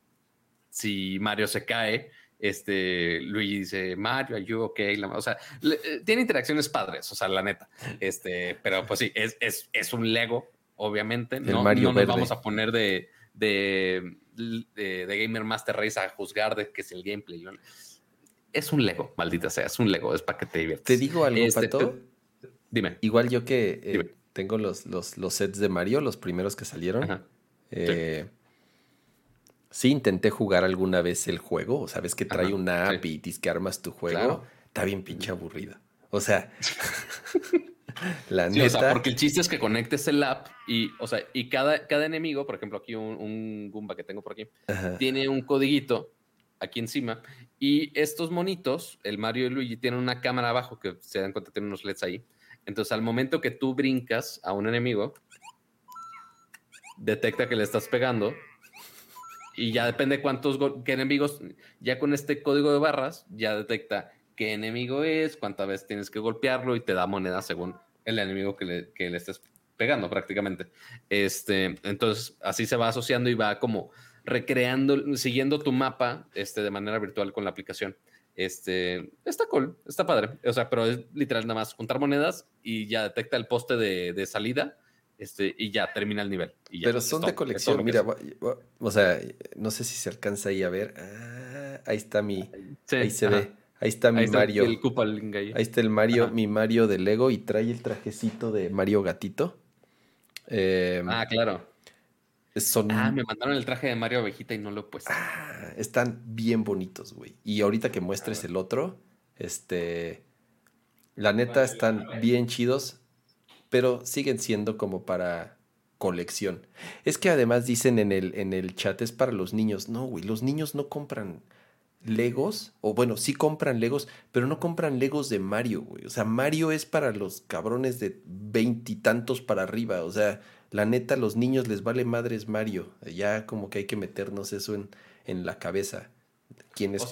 si Mario se cae, este, Luigi dice, Mario, are you okay? o sea, eh, tiene interacciones padres, o sea, la neta. Este, pero pues sí, es, es, es un Lego, obviamente. no, no nos vamos a poner de, de, de, Gamer Master Race a juzgar de que es el gameplay. Es un Lego, maldita sea, es un Lego, es para que te diviertas. Te digo algo, este, Pato. Dime. Igual yo que eh, tengo los, los, los, sets de Mario, los primeros que salieron. Eh, sí. intenté jugar alguna vez el juego. Sabes que trae una app y dices que armas tu juego. Está bien pinche aburrida. O sea, la neta. porque el chiste es que conectes el app y, o sea, y cada, cada enemigo, por ejemplo, aquí un, un Goomba que tengo por aquí, tiene un codiguito aquí encima. Y estos monitos, el Mario y Luigi, tienen una cámara abajo que se dan cuenta, tienen unos LEDs ahí. Entonces, al momento que tú brincas a un enemigo, detecta que le estás pegando. Y ya depende cuántos enemigos, ya con este código de barras, ya detecta qué enemigo es, cuántas veces tienes que golpearlo y te da moneda según el enemigo que le, que le estés pegando prácticamente. Este, entonces, así se va asociando y va como recreando, siguiendo tu mapa este, de manera virtual con la aplicación. Este, está cool, está padre. O sea, pero es literal nada más juntar monedas y ya detecta el poste de, salida este, y ya termina el nivel. pero son de colección, mira, o sea, no sé si se alcanza ahí a ver. Ah, ahí está mi, ahí se ve. Ahí está mi Mario. ahí. está el Mario, mi Mario de Lego y trae el trajecito de Mario Gatito. Em, ah, claro. Ah, me mandaron el traje de Mario Abejita y no lo he puesto. Ah, están bien bonitos, güey. Y ahorita que muestres el otro, este. La neta están bien chidos, pero siguen siendo como para colección. Es que además dicen en el, en el chat es para los niños. No, güey, los niños no compran Legos, o bueno, sí compran Legos, pero no compran Legos de Mario, güey. O sea, Mario es para los cabrones de veintitantos para arriba. O sea, la neta, a los niños les vale madres Mario. Ya como que hay que meternos eso en, en la cabeza. Quienes,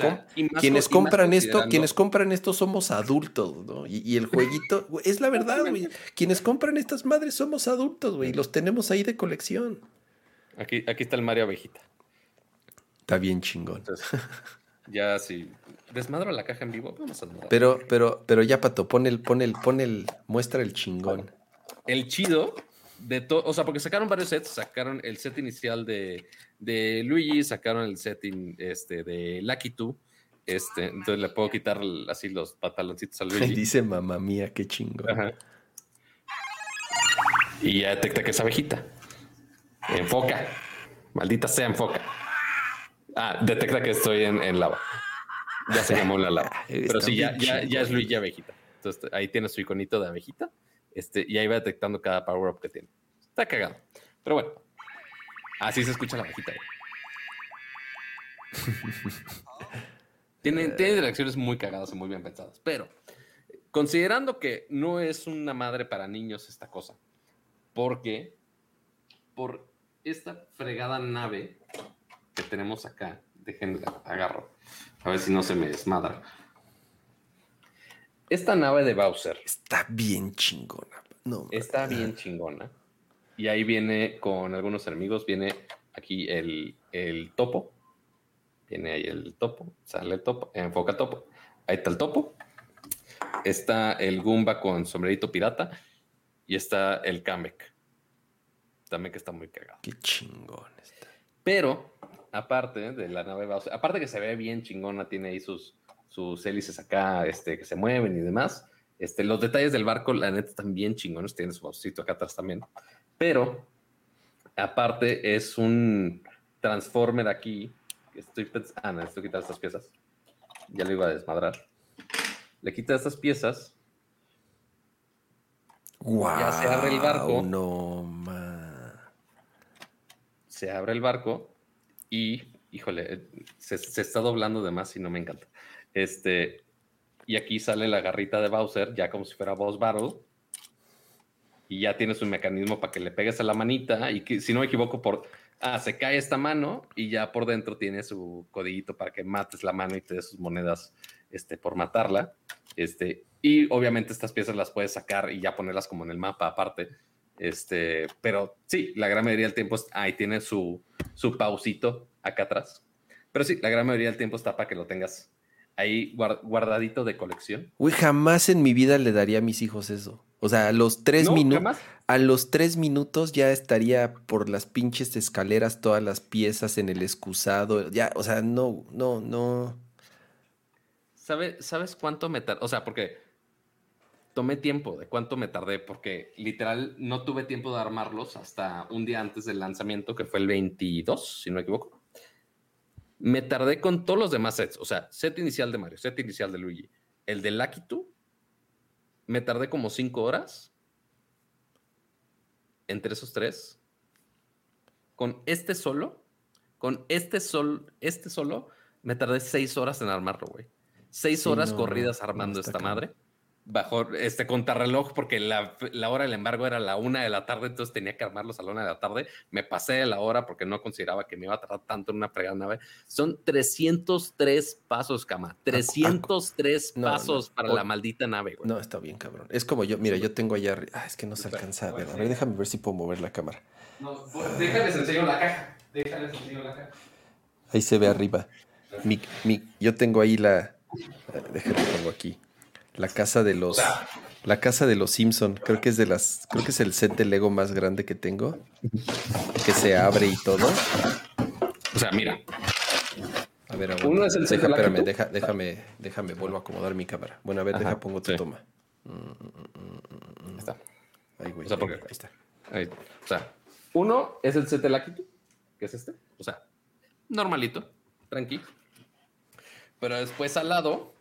quienes compran esto, quienes compran esto somos adultos, ¿no? Y, el jueguito, es la verdad, güey. Quienes compran estas madres somos adultos, güey. Los tenemos ahí de colección. Aquí, aquí está el Mario Abejita. Está bien chingón. Ya si desmadro la caja en vivo, vamos a Pero, pero, pero ya, Pato, pon el, pon el, pon el, muestra el chingón. El chido de todo, o sea, porque sacaron varios sets, sacaron el set inicial de, de Luigi, sacaron el set este, de Lucky 2, este, entonces le puedo quitar así los pantaloncitos a Luigi. Dice mamá mía, qué chingón. Y ya detecta que es abejita. Enfoca. Maldita sea, enfoca. Ah, detecta que estoy en, lava. Ya se llamó la lava. Pero sí, ya, ya, es Luigi Abejita. Entonces ahí tiene su iconito de abejita. Este, y ahí va detectando cada power up que tiene. Está cagado. Pero bueno, así se escucha la abejita. tiene, tiene direcciones muy cagadas y muy bien pensadas. Pero considerando que no es una madre para niños esta cosa, porque por esta fregada nave que tenemos acá. Déjenme agarro. A ver si no se me desmadra. Esta nave de Bowser. Está bien chingona. No, está bien chingona. Y ahí viene con algunos enemigos. Viene aquí el, el topo. Viene ahí el topo. Sale el topo. Enfoca topo. Ahí está el topo. Está el Goomba con sombrerito pirata. Y está el Kamek. También que está muy cagado. Qué chingón está. Pero aparte de la nave Bowser, aparte que se ve bien chingona, tiene ahí sus, sus hélices acá este, que se mueven y demás. Este, los detalles del barco, la neta, están bien chingones. Tiene su bolsito acá atrás también. Pero, aparte, es un Transformer aquí. Estoy pensando. Ah, necesito quitar estas piezas. Ya lo iba a desmadrar. Le quita estas piezas. Wow, ya se abre el barco. No, ma. Se abre el barco y, híjole, se, está doblando de más y no me encanta. Este, y aquí sale la garrita de Bowser, ya como si fuera Boss Battle. Y ya tienes un mecanismo para que le pegues a la manita. Y que, si no me equivoco, por. Ah, se cae esta mano y ya por dentro tiene su codiguito para que mates la mano y te des sus monedas este, por matarla. Este, y obviamente estas piezas las puedes sacar y ya ponerlas como en el mapa aparte. Este, pero sí, la gran mayoría del tiempo ahí tiene su, su pausito acá atrás. Pero sí, la gran mayoría del tiempo está para que lo tengas ahí guardadito de colección. Uy, jamás en mi vida le daría a mis hijos eso. O sea, a los tres No, minutos. A los tres minutos ya estaría por las pinches escaleras, todas las piezas en el excusado. Ya, o sea, no, no, no. ¿Sabe- ¿Sabes cuánto me tardé? O sea, porque tomé tiempo de cuánto me tardé, porque literal no tuve tiempo de armarlos hasta un día antes del lanzamiento, que fue el 22, si no me equivoco. Me tardé con todos los demás sets, o sea, set inicial de Mario, set inicial de Luigi, el de 2, me tardé como cinco horas entre esos tres. Con este solo, con este sol, este solo, me tardé seis horas en armarlo, güey. Seis Sí, horas no, corridas armando esta madre. Bajo este contrarreloj, porque la, la hora del embargo era la una de la tarde, entonces tenía que armarlos a la una de la tarde. Me pasé de la hora porque no consideraba que me iba a tardar tanto en una fregada nave. Son 303 pasos, cama. 303 No, no. pasos para O- la maldita nave, güey. No, está bien, cabrón. Es como yo, mira, yo tengo allá. Ah, es que no se alcanza a ver. A ver, déjame ver si puedo mover la cámara. No, pues, déjales enseño la caja. Déjales enseño la caja. Ahí se ve arriba. Mi, mi- yo tengo ahí la. eh, Déjame pongo aquí. La casa de los. La casa de los Simpson. Creo que es de las. Creo que es el set de Lego más grande que tengo. Que se abre y todo. O sea, mira, A ver, aguanta. Uno es el set Deja, de deja, déjame, déjame, vuelvo a acomodar mi cámara. Bueno, a ver, Ajá, deja, pongo tu sí. toma. ahí está. Ahí, güey. O sea, ahí, porque- ahí está. Ahí. O sea, uno es el set de Lakitu, que es este. O sea, normalito, tranqui. Pero después al lado,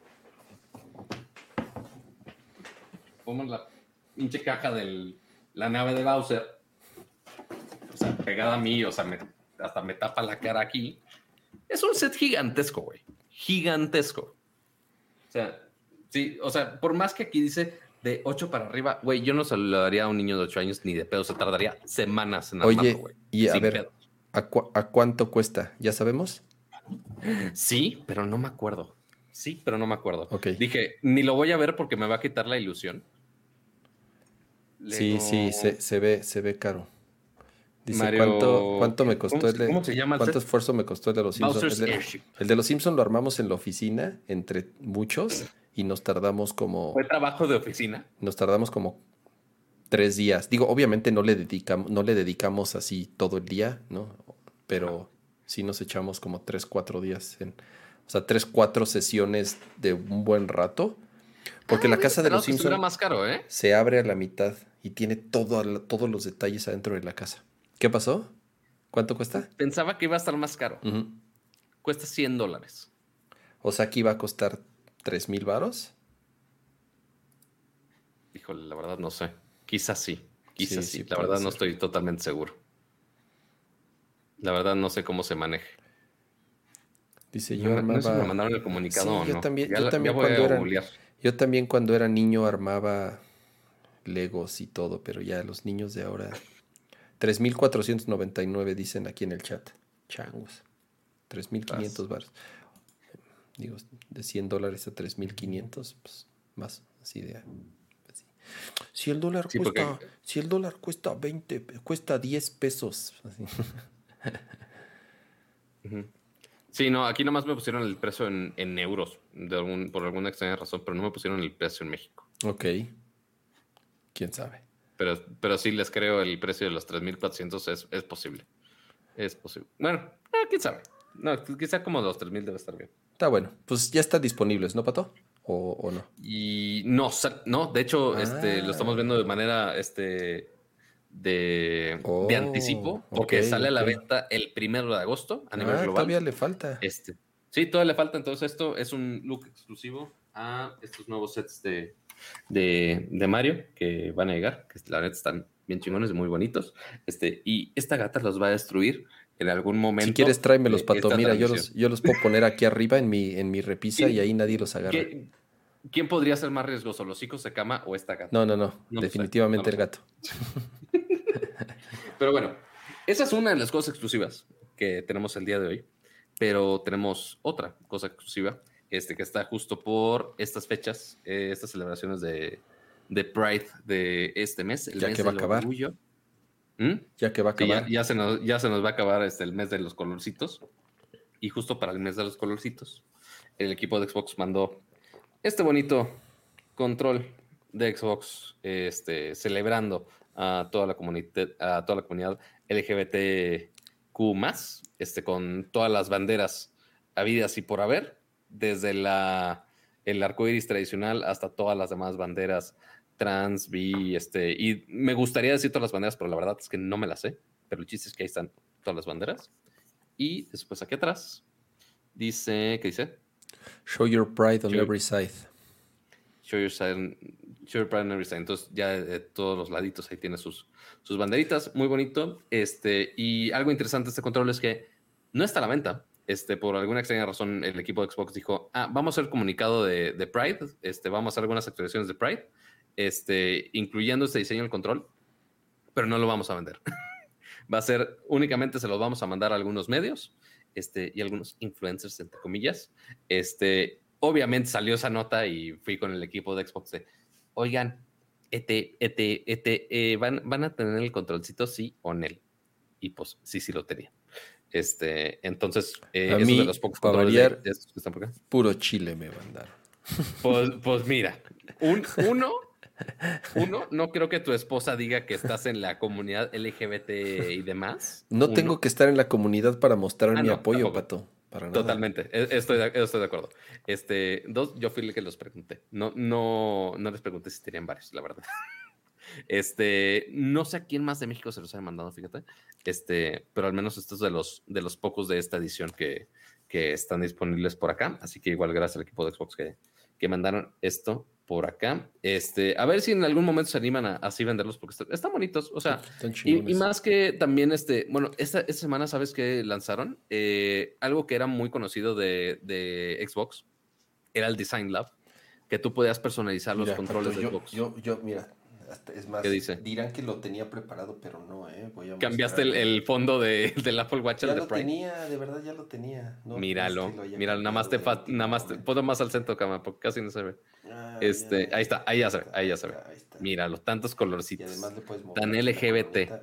ponemos la pinche caja de la nave de Bowser. O sea, pegada a mí, o sea, me- hasta me tapa la cara aquí. Es un set gigantesco, güey. Gigantesco. O sea, sí, o sea, por más que aquí dice de 8 para arriba, güey, yo no se lo daría a un niño de 8 años ni de pedo, se tardaría semanas en Oye, armarlo, güey. y a ver. ¿a, cuánto cuesta? ¿Ya sabemos? Sí, pero no me acuerdo. Sí, pero no me acuerdo. Ok. Dije, ni lo voy a ver porque me va a quitar la ilusión. Sí, sí, se, se ve, se ve caro. Dice, Mario- ¿cuánto, cuánto me costó ¿Cómo el cómo se llama el ¿Cuánto esfuerzo me costó el de los Simpsons? De, el de los Simpsons lo armamos en la oficina entre muchos y nos tardamos como Fue trabajo de oficina. nos tardamos como tres días. Digo, obviamente no le dedicamos, no le dedicamos así todo el día, ¿no? Pero sí nos echamos como tres, cuatro días en, o sea, tres, cuatro sesiones de un buen rato. Porque Ah, la casa de los Simpsons más caro, ¿eh? se abre a la mitad y tiene todo, todos los detalles adentro de la casa. ¿Qué pasó? ¿Cuánto cuesta? Pensaba que iba a estar más caro. Cuesta 100 dólares. O sea, que iba a costar tres mil varos. Híjole, la verdad no sé. Quizás sí. Quizás Sí, sí. sí La verdad no estoy totalmente seguro. La verdad no sé cómo se maneje. Dice, yo No, no sé si armaba... me mandaron el comunicado Sí, o yo no. también- Ya yo también ya voy cuando a era- googlear. Yo también cuando era niño armaba Legos y todo, pero ya los niños de ahora... 3.499 dicen aquí en el chat. Changos. 3.500 baros. Digo, de 100 dólares a 3.500, pues más así de... así. Si el dólar Sí, cuesta, porque- si el dólar cuesta 20, pe- cuesta 10 pesos. así. Sí, no, aquí nomás me pusieron el precio en, en euros, de algún, por alguna extraña razón, pero no me pusieron el precio en México. ok. ¿Quién sabe? Pero, pero sí les creo el precio de los 3.400 es, es posible. Es posible. Bueno, eh, quién sabe. No, quizá como los 3.000 debe estar bien. Está bueno. Pues ya están disponibles, ¿no, Pato? ¿O, o no? Y no, no, de hecho, este, lo estamos Ah. viendo de manera este, de, Oh, de anticipo, porque ok, sale a la venta el primero de agosto a nivel Ah, global. todavía le falta. Este. Sí, todavía le falta. Entonces, esto es un look exclusivo a estos nuevos sets de, de, de Mario que van a llegar, que la neta están bien chingones, muy bonitos. Este, y esta gata los va a destruir en algún momento. Si quieres, tráemelos, Pato. Mira, yo los, yo los puedo poner aquí arriba en mi, en mi repisa ¿Quién- y ahí nadie los agarra. ¿Quién, quién podría ser más riesgoso, los hijos de cama o esta gata? No, no, no. Sé, definitivamente no el gato. Pero bueno, esa es una de las cosas exclusivas que tenemos el día de hoy. Pero tenemos otra cosa exclusiva, este, que está justo por estas fechas, eh, estas celebraciones de, de Pride de este mes, el Ya mes que va a acabar. orgullo. ¿Mm? Ya que va a Sí, ya, acabar. ya se nos, ya se nos va a acabar este, el mes de los colorcitos. Y justo para el mes de los colorcitos, el equipo de Xbox mandó este bonito control de Xbox este, celebrando a toda la comunidad, a toda la comunidad LGBTQ este, con todas las banderas habidas y por haber, desde la, el arco iris tradicional hasta todas las demás banderas trans, bi, este, y me gustaría decir todas las banderas, pero la verdad es que no me las sé, pero el chiste es que ahí están todas las banderas. Y después aquí atrás dice, ¿qué dice? Show your pride on every side. Show your, pride on every side. Entonces ya de todos los laditos ahí tiene sus, sus banderitas, muy bonito. Este, y algo interesante de este control es que no está a la venta. Este, por alguna extraña razón, el equipo de Xbox dijo, ah, vamos a hacer comunicado de, de Pride, este, vamos a hacer algunas actualizaciones de Pride, este, incluyendo este diseño del control, pero no lo vamos a vender. Va a ser, únicamente se los vamos a mandar a algunos medios este, y algunos influencers, entre comillas. Este, obviamente salió esa nota y fui con el equipo de Xbox de, oigan, ET, ET, ET, eh, ¿van, ¿van a tener el controlcito sí o no? Y pues sí, sí lo tenía. Este, entonces, eh, a mí, de los pocos controles que están por acá. Puro chile me mandaron. Pues, pues mira, un, uno, uno, no creo que tu esposa diga que estás en la comunidad LGBT y demás. No tengo que estar en la comunidad para mostrar ah, mi apoyo, Pato. Totalmente, e, estoy de, estoy de acuerdo. Este, dos, yo fui el que los pregunté. No, no, no les pregunté si tenían varios, la verdad. Este, no sé a quién más de México se los haya mandado, fíjate. Este, pero al menos estos de los, de los pocos de esta edición que, que están disponibles por acá. Así que igual gracias al equipo de Xbox que, que mandaron esto por acá. Este, a ver si en algún momento se animan a así venderlos porque están, bonitos. O sea, y, más que también este, bueno, esta, esta semana, ¿sabes qué lanzaron? Eh, algo que era muy conocido de, de, Xbox era el Design Lab, que tú podías personalizar los controles de Xbox. Yo, yo, mira, es más, dirán que lo tenía preparado, pero no, ¿eh? Cambiaste el, fondo de, del Apple Watch ya lo tenía, de verdad ya lo tenía. míralo, míralo, nada más te, nada más te, puedo más al centro, cama, porque casi no se ve. Ah, este, ahí está, ahí ya se ve, ahí ya se ve. Míralo, tantos colorcitos. Tan LGBT. Ah,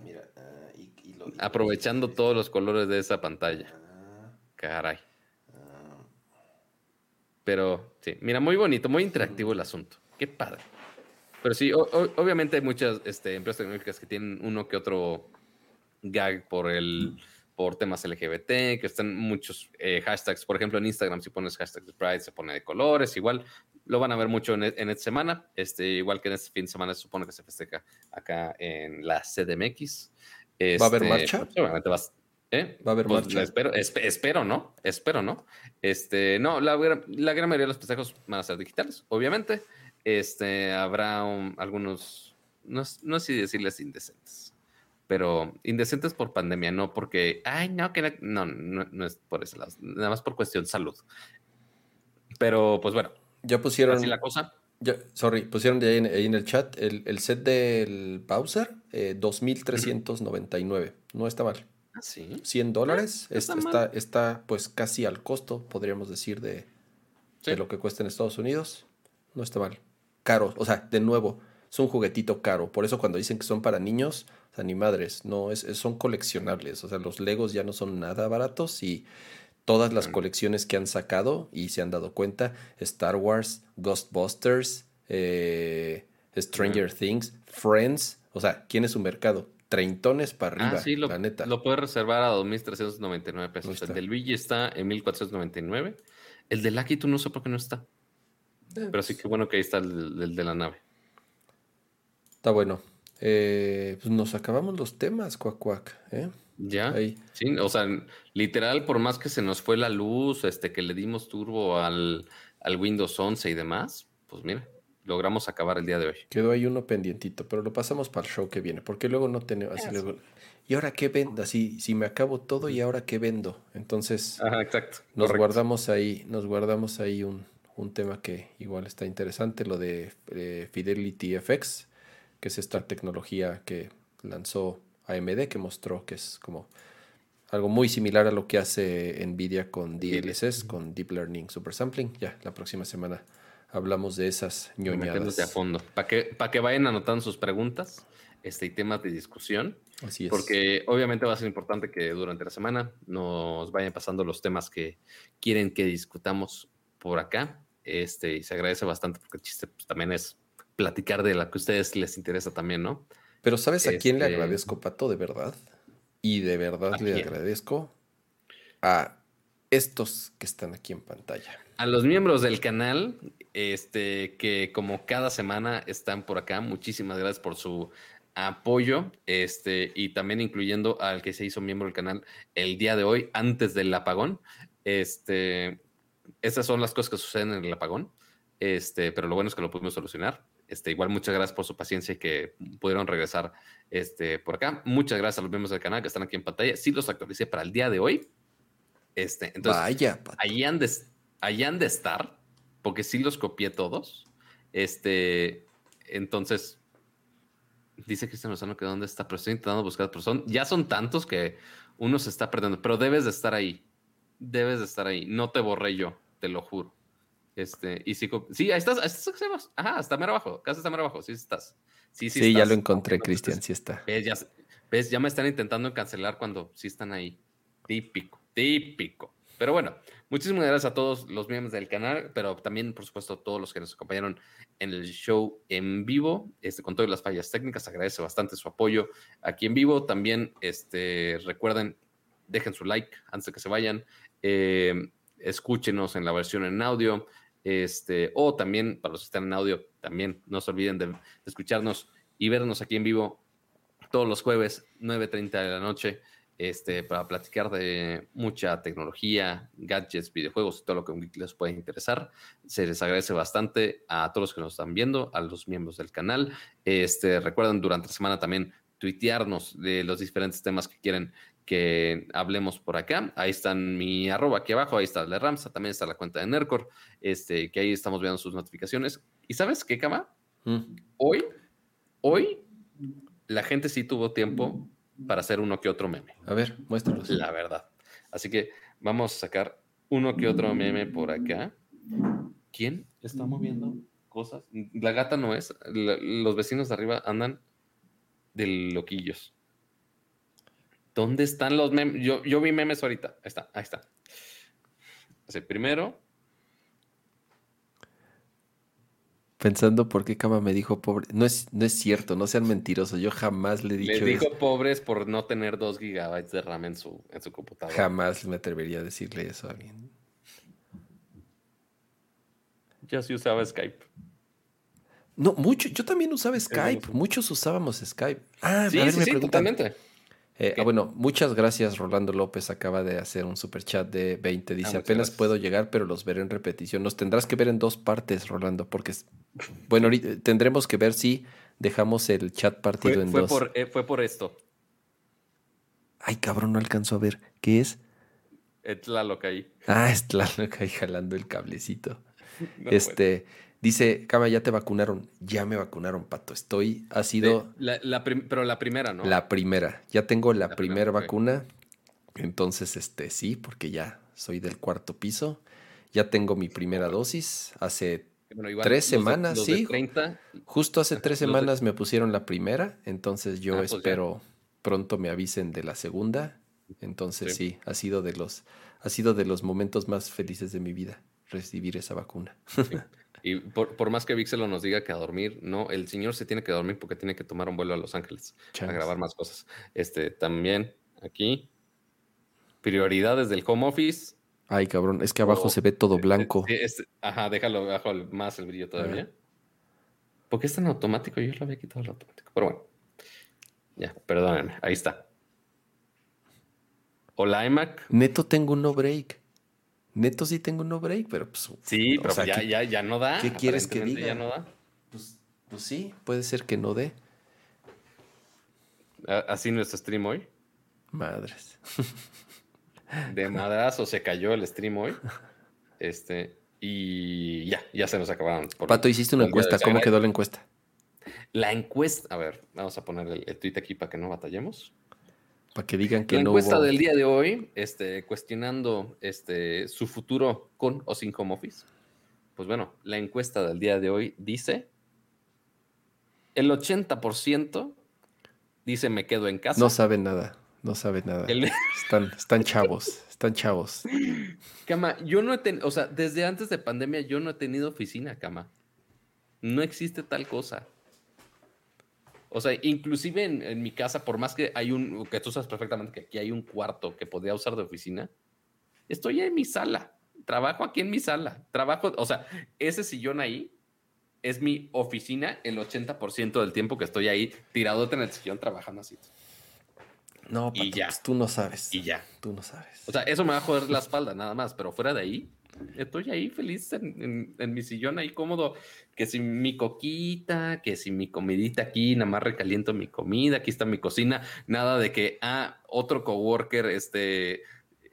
Aprovechando todos los colores de esa pantalla. Ah. Caray. Pero sí, mira, muy bonito, muy interactivo el asunto. Qué padre. Pero sí, obviamente hay muchas este, empresas tecnológicas que tienen uno que otro gag por el por temas LGBT, que están muchos eh, hashtags. Por ejemplo, en Instagram, si pones hashtag de Pride, se pone de colores. Igual lo van a ver mucho en, esta semana. Este, igual que en este fin de semana se supone que se festeja acá en la CDMX. ¿Va a haber este, marcha? Pues, obviamente vas, ¿eh? Va a haber pues, marcha. Espero, espero, ¿no? Espero, ¿no? Este, no, la, la gran mayoría de los festejos van a ser digitales, obviamente. Este, habrá algunos, no, sé si decirles indecentes, pero indecentes por pandemia, no porque, ay, no, que no, no, es por ese lado, nada más por cuestión salud. Pero, pues bueno. Ya pusieron. Así la cosa. Ya, sorry, pusieron de ahí en, el chat el, set del Bowser, eh, 2.399. No está mal. ¿Ah, sí? 100 dólares. está, está, pues casi al costo, podríamos decir, de, de lo que cuesta en Estados Unidos. No está mal caro. O sea, de nuevo, es un juguetito caro. Por eso cuando dicen que son para niños, o sea, ni madres, no, es, son coleccionables. O sea, los Legos ya no son nada baratos y todas las colecciones que han sacado y se han dado cuenta, Star Wars, Ghostbusters, eh, Stranger Things, Friends, o sea, ¿quién es su mercado? Treintones para arriba, ah, sí, lo, la neta. Lo puedes reservar a 2.399 pesos. El del Luigi está en 1.499. El de Lucky tú no sé por qué no está. Pero sí que bueno que ahí está el, de la nave. Está bueno. Eh, pues nos acabamos los temas, cuac, cuac. ¿eh? Ya. Sí, o sea, literal, por más que se nos fue la luz, este, que le dimos turbo al, Windows 11 y demás, pues mira, logramos acabar el día de hoy. Quedó ahí uno pendientito, pero lo pasamos para el show que viene, porque luego no tenemos así luego, ¿Y ahora qué vendo? Así, si me acabo todo, ¿y ahora qué vendo? Entonces, Ajá, exacto. Nos guardamos ahí, nos guardamos ahí un, un tema que igual está interesante, lo de eh, Fidelity FX, que es esta tecnología que lanzó AMD, que mostró que es como algo muy similar a lo que hace Nvidia con DLSS, con Deep Learning Super Sampling. Ya, la próxima semana hablamos de esas ñoñadas. a fondo, para que, para que vayan anotando sus preguntas este, y temas de discusión. Así es. Porque obviamente va a ser importante que durante la semana nos vayan pasando los temas que quieren que discutamos por acá. Este, y se agradece bastante porque el chiste pues, también es platicar de la que a ustedes les interesa también, ¿no? Pero ¿sabes a quién le Este- agradezco, Pato? De verdad. Y de verdad ¿A le quién? agradezco a estos que están aquí en pantalla. A los miembros del canal, este, que como cada semana están por acá, muchísimas gracias por su apoyo, este, y también incluyendo al que se hizo miembro del canal el día de hoy, antes del apagón. Este, estas son las cosas que suceden en el apagón, este, pero lo bueno es que lo pudimos solucionar. Este, igual muchas gracias por su paciencia y que pudieron regresar este, por acá. Muchas gracias a los miembros del canal que están aquí en pantalla. Sí los actualicé para el día de hoy. Este, entonces, Vaya, Pato. ahí han de, ahí han de estar, porque sí los copié todos. Este, entonces, dice Cristian Lozano que dónde está, pero estoy intentando buscar, pero son, ya son tantos que uno se está perdiendo, pero debes de estar ahí, debes de estar ahí, no te borré yo, te lo juro. Este, y sí, sí, ahí estás, ahí estás, ajá, está mero abajo, casi está mero abajo, sí estás. Sí, sí, Sí, ya estás. lo encontré, Cristian, sí está. ¿Ves? Ya, ves, ya me están intentando cancelar cuando sí están ahí. Típico, típico. Pero bueno, muchísimas gracias a todos los miembros del canal, pero también, por supuesto, a todos los que nos acompañaron en el show en vivo, este, con todas las fallas técnicas. Agradece bastante su apoyo aquí en vivo. También, este, recuerden, dejen su like antes de que se vayan. Eh, escúchenos en la versión en audio. Este, o también, para los que están en audio, también no se olviden de, escucharnos y vernos aquí en vivo todos los jueves, 9.30 de la noche, este, para platicar de mucha tecnología, gadgets, videojuegos y todo lo que les puede interesar. Se les agradece bastante a todos los que nos están viendo, a los miembros del canal. Este, recuerden durante la semana también tuitearnos de los diferentes temas que quieren que hablemos por acá. Ahí están mi arroba aquí abajo, ahí está de Ramsa, también está la cuenta de Nercor, este, que ahí estamos viendo sus notificaciones. ¿Y sabes qué, Cama? Mm. Hoy, hoy, la gente sí tuvo tiempo para hacer uno que otro meme, A ver, muéstralos. la verdad. Así que vamos a sacar uno que otro meme por acá. ¿Quién está moviendo cosas? La gata no es. la- los vecinos de arriba andan de loquillos. ¿Dónde están los memes? Yo, yo vi memes ahorita. Ahí está, ahí está. Así, primero, Pensando por qué Cama me dijo pobre. No es, no es cierto, no sean mentirosos. Yo jamás le he le dicho dijo eso. pobres por no tener dos gigabytes de RAM en su, en su computadora. Jamás me atrevería a decirle eso a alguien. Yo sí usaba Skype. No, mucho. Yo también usaba Skype. Muchos usábamos Skype. Ah, Sí, a ver, sí, me sí, totalmente. Eh, ah, bueno, muchas gracias. Rolando López acaba de hacer un super chat de 20. Dice: Ah, apenas gracias. puedo llegar, pero los veré en repetición. Los tendrás que ver en dos partes, Rolando, porque bueno, ahorita tendremos que ver si dejamos el chat partido Fue, en fue dos. por, eh, fue por esto. Ay, cabrón, no alcanzó a ver. ¿Qué es? Es la loca ahí. Ah, es Tlaloc ahí jalando el cablecito. No este dice, Cama, ya te vacunaron. Ya me vacunaron, pato. Estoy, ha sido la- pero la primera, ¿no? la primera. Ya tengo la, La primera vacuna. Entonces, este, sí, porque ya soy del cuarto piso. Ya tengo mi primera dosis. Hace, Bueno, igual, tres semanas, de sí. 30, justo hace tres de- semanas me pusieron la primera. Entonces yo Ah, pues espero pronto me avisen de la segunda. Entonces Sí. sí, ha sido de los, ha sido de los momentos más felices de mi vida recibir esa vacuna. y por, por más que Vixelo nos diga que a dormir, no, el señor se tiene que dormir porque tiene que tomar un vuelo a Los Ángeles a Changos. grabar más cosas. Este, también aquí, prioridades del home office. Ay, cabrón, es que abajo Oh, se ve todo blanco. Sí, este- ajá, déjalo abajo más el brillo todavía. ¿Por qué es tan automático? Yo lo había quitado el automático. Pero bueno. Ya, perdónenme. Ahí está. Hola, iMac. Neto tengo un no break. Neto sí tengo un no break, pero pues. Sí, pero sea, ya, ¿qué- ya, ya no da. qué quieres que diga? Ya no da. Pues, pues sí, puede ser que no dé. Así nuestro stream hoy. Madres. De madrazo se cayó el stream hoy. Este. Y ya, ya se nos acabaron. por- Pato, hiciste una encuesta. ¿Cómo quedó la encuesta? La encuesta. A ver, vamos a poner el, el tweet aquí para que no batallemos. Para que digan que la no encuesta hubo. del día de hoy, este, cuestionando este, su futuro con o sin home office. Pues bueno, la encuesta del día de hoy dice: el 80% dice me quedo en casa. No saben nada. No saben nada. El- Están, están chavos. Están chavos. Cama, yo no he tenido, o sea, desde antes de pandemia yo no he tenido oficina, Cama. No existe tal cosa. O sea, inclusive en, mi casa, por más que hay un, que tú sabes perfectamente que aquí hay un cuarto que podría usar de oficina, estoy en mi sala, trabajo aquí en mi sala, trabajo, o sea, ese sillón ahí es mi oficina el 80% del tiempo que estoy ahí tirado en el sillón trabajando así. No, y ya. Pues tú no sabes. Y ya. Tú no sabes. O sea, eso me va a joder la espalda nada más, pero fuera de ahí, estoy ahí feliz en, mi sillón ahí cómodo, que si mi coquita, que si mi comidita aquí, nada más recaliento mi comida, aquí está mi cocina, nada de que, ah, otro coworker, este,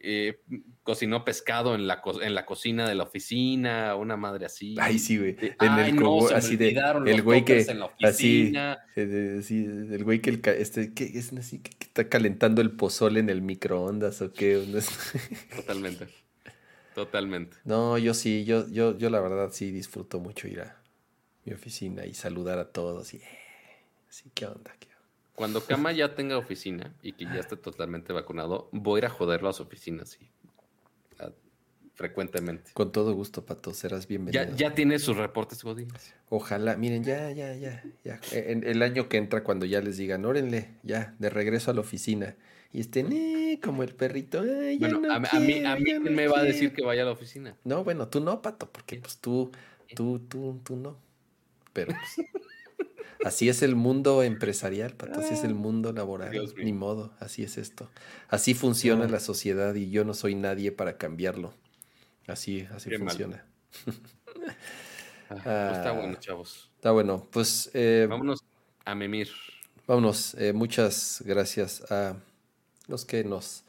eh, cocinó pescado en la, en la cocina de la oficina, una madre así. Ay, sí, güey. En el no, así de el güey que así, el güey que el este que es así que, está calentando el pozole en el microondas o qué. Totalmente. Totalmente. No, yo sí, yo, yo, yo la verdad sí disfruto mucho ir a mi oficina y saludar a todos y eh, sí, ¿qué onda? ¿Qué Cuando Kama ya tenga oficina y que ya esté totalmente vacunado, voy a ir a joder las oficinas, sí. Frecuentemente. Con todo gusto, Pato, serás bienvenido. Ya, ya tiene sus reportes, Godín. Ojalá, miren, ya, ya, ya, ya. En el año que entra, cuando ya les digan, órenle, ya, de regreso a la oficina y estén eh, como el perrito. bueno, a, mí, a mí me va a decir que vaya a la oficina. No, bueno, tú no, Pato, porque pues tú, tú, tú, tú no. Pero pues, así es el mundo empresarial, Pato, así es el ah, mundo laboral. Ni modo, así es esto. Así funciona la sociedad y yo no soy nadie para cambiarlo. Así, así funciona. Ah, pues está bueno, chavos. Está bueno, pues... Eh, vámonos a memir. Vámonos, eh, muchas gracias a los que nos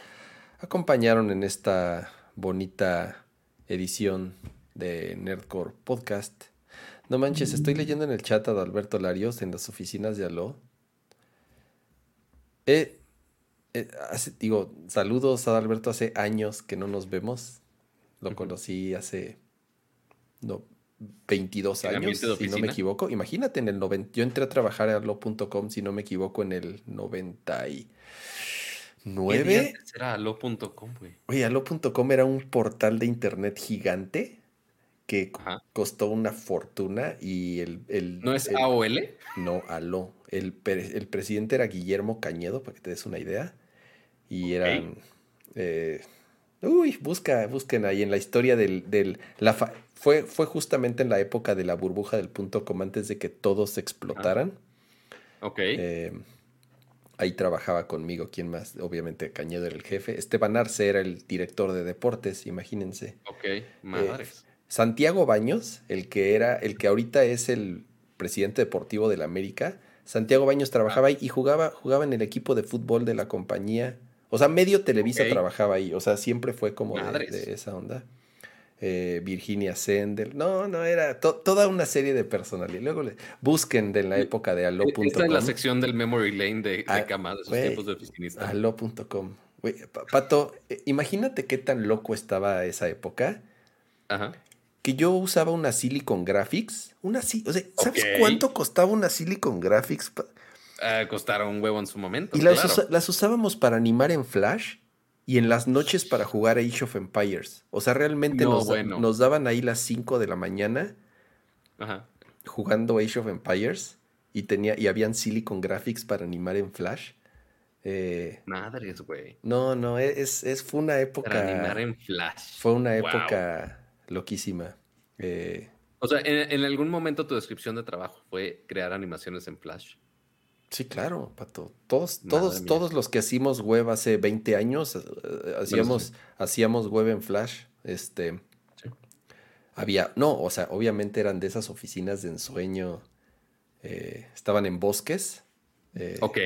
acompañaron en esta bonita edición de Nerdcore Podcast. No manches, estoy leyendo en el chat a Alberto Larios en las oficinas de Aló. Eh, digo, saludos a Alberto, hace años que no nos vemos. Lo conocí hace no, 22 años, si no me equivoco. Imagínate, en el 90, yo entré a trabajar a Aló.com, si no me equivoco, en el 90 y ¿Nueve? Era alo.com, güey. Oye, alo.com era un portal de internet gigante que costó una fortuna y el... ¿No es AOL? No, Alo. El, el, presidente era Guillermo Cañedo, para que te des una idea. Y eran... Eh, uy, busca, busquen ahí en la historia del... del la fue, fue justamente en la época de la burbuja del punto com antes de que todos explotaran. Ok. Eh, ahí trabajaba conmigo, ¿quién más? Obviamente Cañedo era el jefe. Esteban Arce era el director de deportes, imagínense. Ok, madres. Eh, Santiago Baños, el que era, el que ahorita es el presidente deportivo de la América. Santiago Baños trabajaba ahí y jugaba, jugaba en el equipo de fútbol de la compañía. O sea, medio Televisa trabajaba ahí. O sea, siempre fue como de, esa onda. Eh, Virginia Sender. No, no, era toda una serie de personalidades. Luego le, busquen de la época de alo.com. Esta es la sección del memory lane de, de ah, esos tiempos de oficinista. Alo.com. Pato, eh, imagínate qué tan loco estaba esa época. Ajá. Que yo usaba una Silicon Graphics. Una o sea, ¿sabes cuánto costaba una Silicon Graphics? Uh, costaron un huevo en su momento. Y las, las usábamos para animar en Flash y en las noches para jugar Age of Empires. O sea, realmente nos, nos, daban ahí las 5 de la mañana jugando Age of Empires y, tenía, y habían Silicon Graphics para animar en Flash. Eh, Madres, güey. No, no, es, es, fue una época. Para animar en Flash. Fue una época loquísima. Eh, o sea, en, en, algún momento tu descripción de trabajo fue crear animaciones en Flash. Sí, claro, Pato. Todos, todos, todos los que hacíamos web hace 20 años, eh, hacíamos, hacíamos web en Flash. Este. Había. No, o sea, obviamente eran de esas oficinas de ensueño. Eh, estaban en bosques. Eh, ok.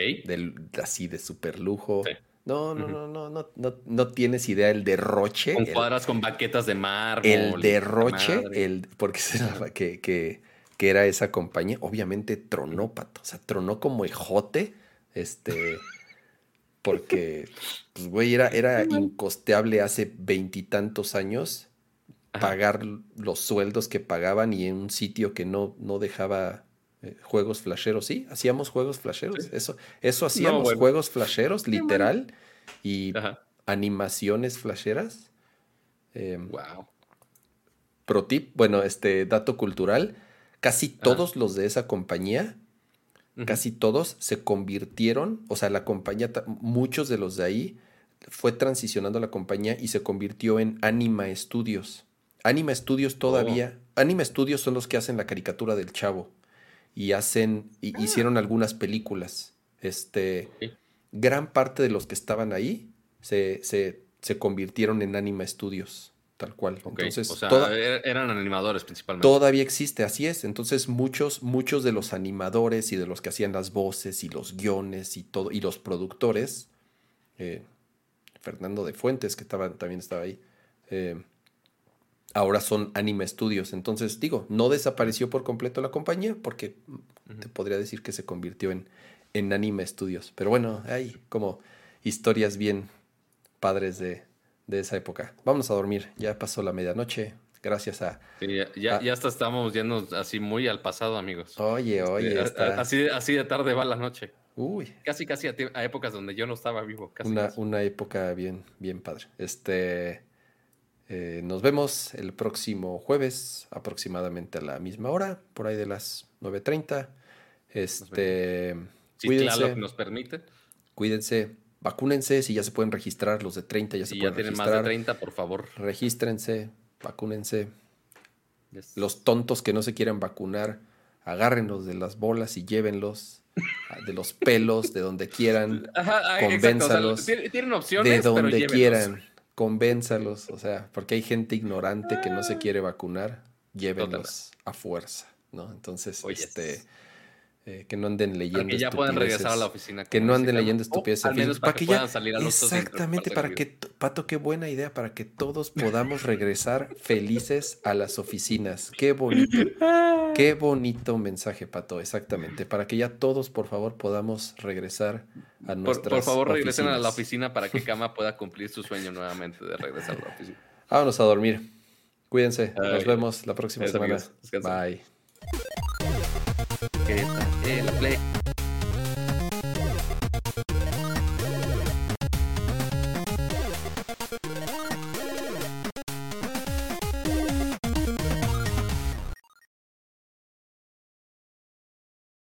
así de super lujo. No, no, no, no, no, no, no tienes idea el derroche. Con cuadras con baquetas de mar. El derroche, el, porque que, que que era esa compañía, obviamente tronó, pato. O sea, tronó como ejote. Este. Porque, pues, güey, era, era incosteable hace veintitantos años pagar los sueldos que pagaban y en un sitio que no, no dejaba eh, juegos flasheros. Sí, hacíamos juegos flasheros. Eso, eso hacíamos juegos flasheros, literal. Y animaciones flasheras. wow. Em, pro tip, bueno, este dato cultural casi todos los de esa compañía, casi todos se convirtieron, o sea, la compañía, muchos de los de ahí, fue transicionando la compañía y se convirtió en Anima Studios. Anima Studios todavía, oh. Anima Studios son los que hacen la caricatura del chavo y hacen, y, ah. hicieron algunas películas. Este, gran parte de los que estaban ahí se, se, se convirtieron en Anima Studios tal cual. Entonces, o sea, er, eran animadores principalmente. Todavía existe, así es. Entonces, muchos, muchos de los animadores y de los que hacían las voces y los guiones y todo, y los productores, eh, Fernando de Fuentes, que estaba, también estaba ahí, eh, ahora son Anime Studios. Entonces, digo, no desapareció por completo la compañía, porque te podría decir que se convirtió en, en Anime Studios. Pero bueno, hay como historias bien padres de, de esa época. Vámonos a dormir, ya pasó la medianoche. Gracias a. ya, ya, hasta estamos yendo así muy al pasado, amigos. Oye, oye. así, así de tarde va la noche. Uy. Casi, casi a, épocas donde yo no estaba vivo. una, una época bien, bien padre. Este. Eh, nos vemos el próximo jueves, aproximadamente a la misma hora, por ahí de las 9.30. Este. Si cuídense. nos permite. Cuídense vacúnense, si ya se pueden registrar, los de 30 ya se pueden registrar. más de 30, por favor. Regístrense, vacúnense. Los tontos que no se quieran vacunar, agárrenlos de las bolas y llévenlos de los pelos, de donde quieran, Ajá, convénzalos. tienen opciones, de donde quieran, convénzalos, o sea, porque hay gente ignorante que no se quiere vacunar, llévenlos a fuerza, ¿no? Entonces, este eh, que no anden leyendo. que ya puedan regresar a la oficina. Que no anden leyendo estupideces. para, que, puedan salir a los Exactamente, para que, Pato, qué buena idea, para que todos podamos regresar felices a las oficinas. Qué bonito, qué bonito mensaje, Pato, exactamente. Para que ya todos, por favor, podamos regresar a nuestras Por, por favor, regresen a la oficina para que Kama pueda cumplir su sueño nuevamente de regresar a la oficina. Vámonos a dormir. Cuídense. Nos vemos la próxima semana. Bye que el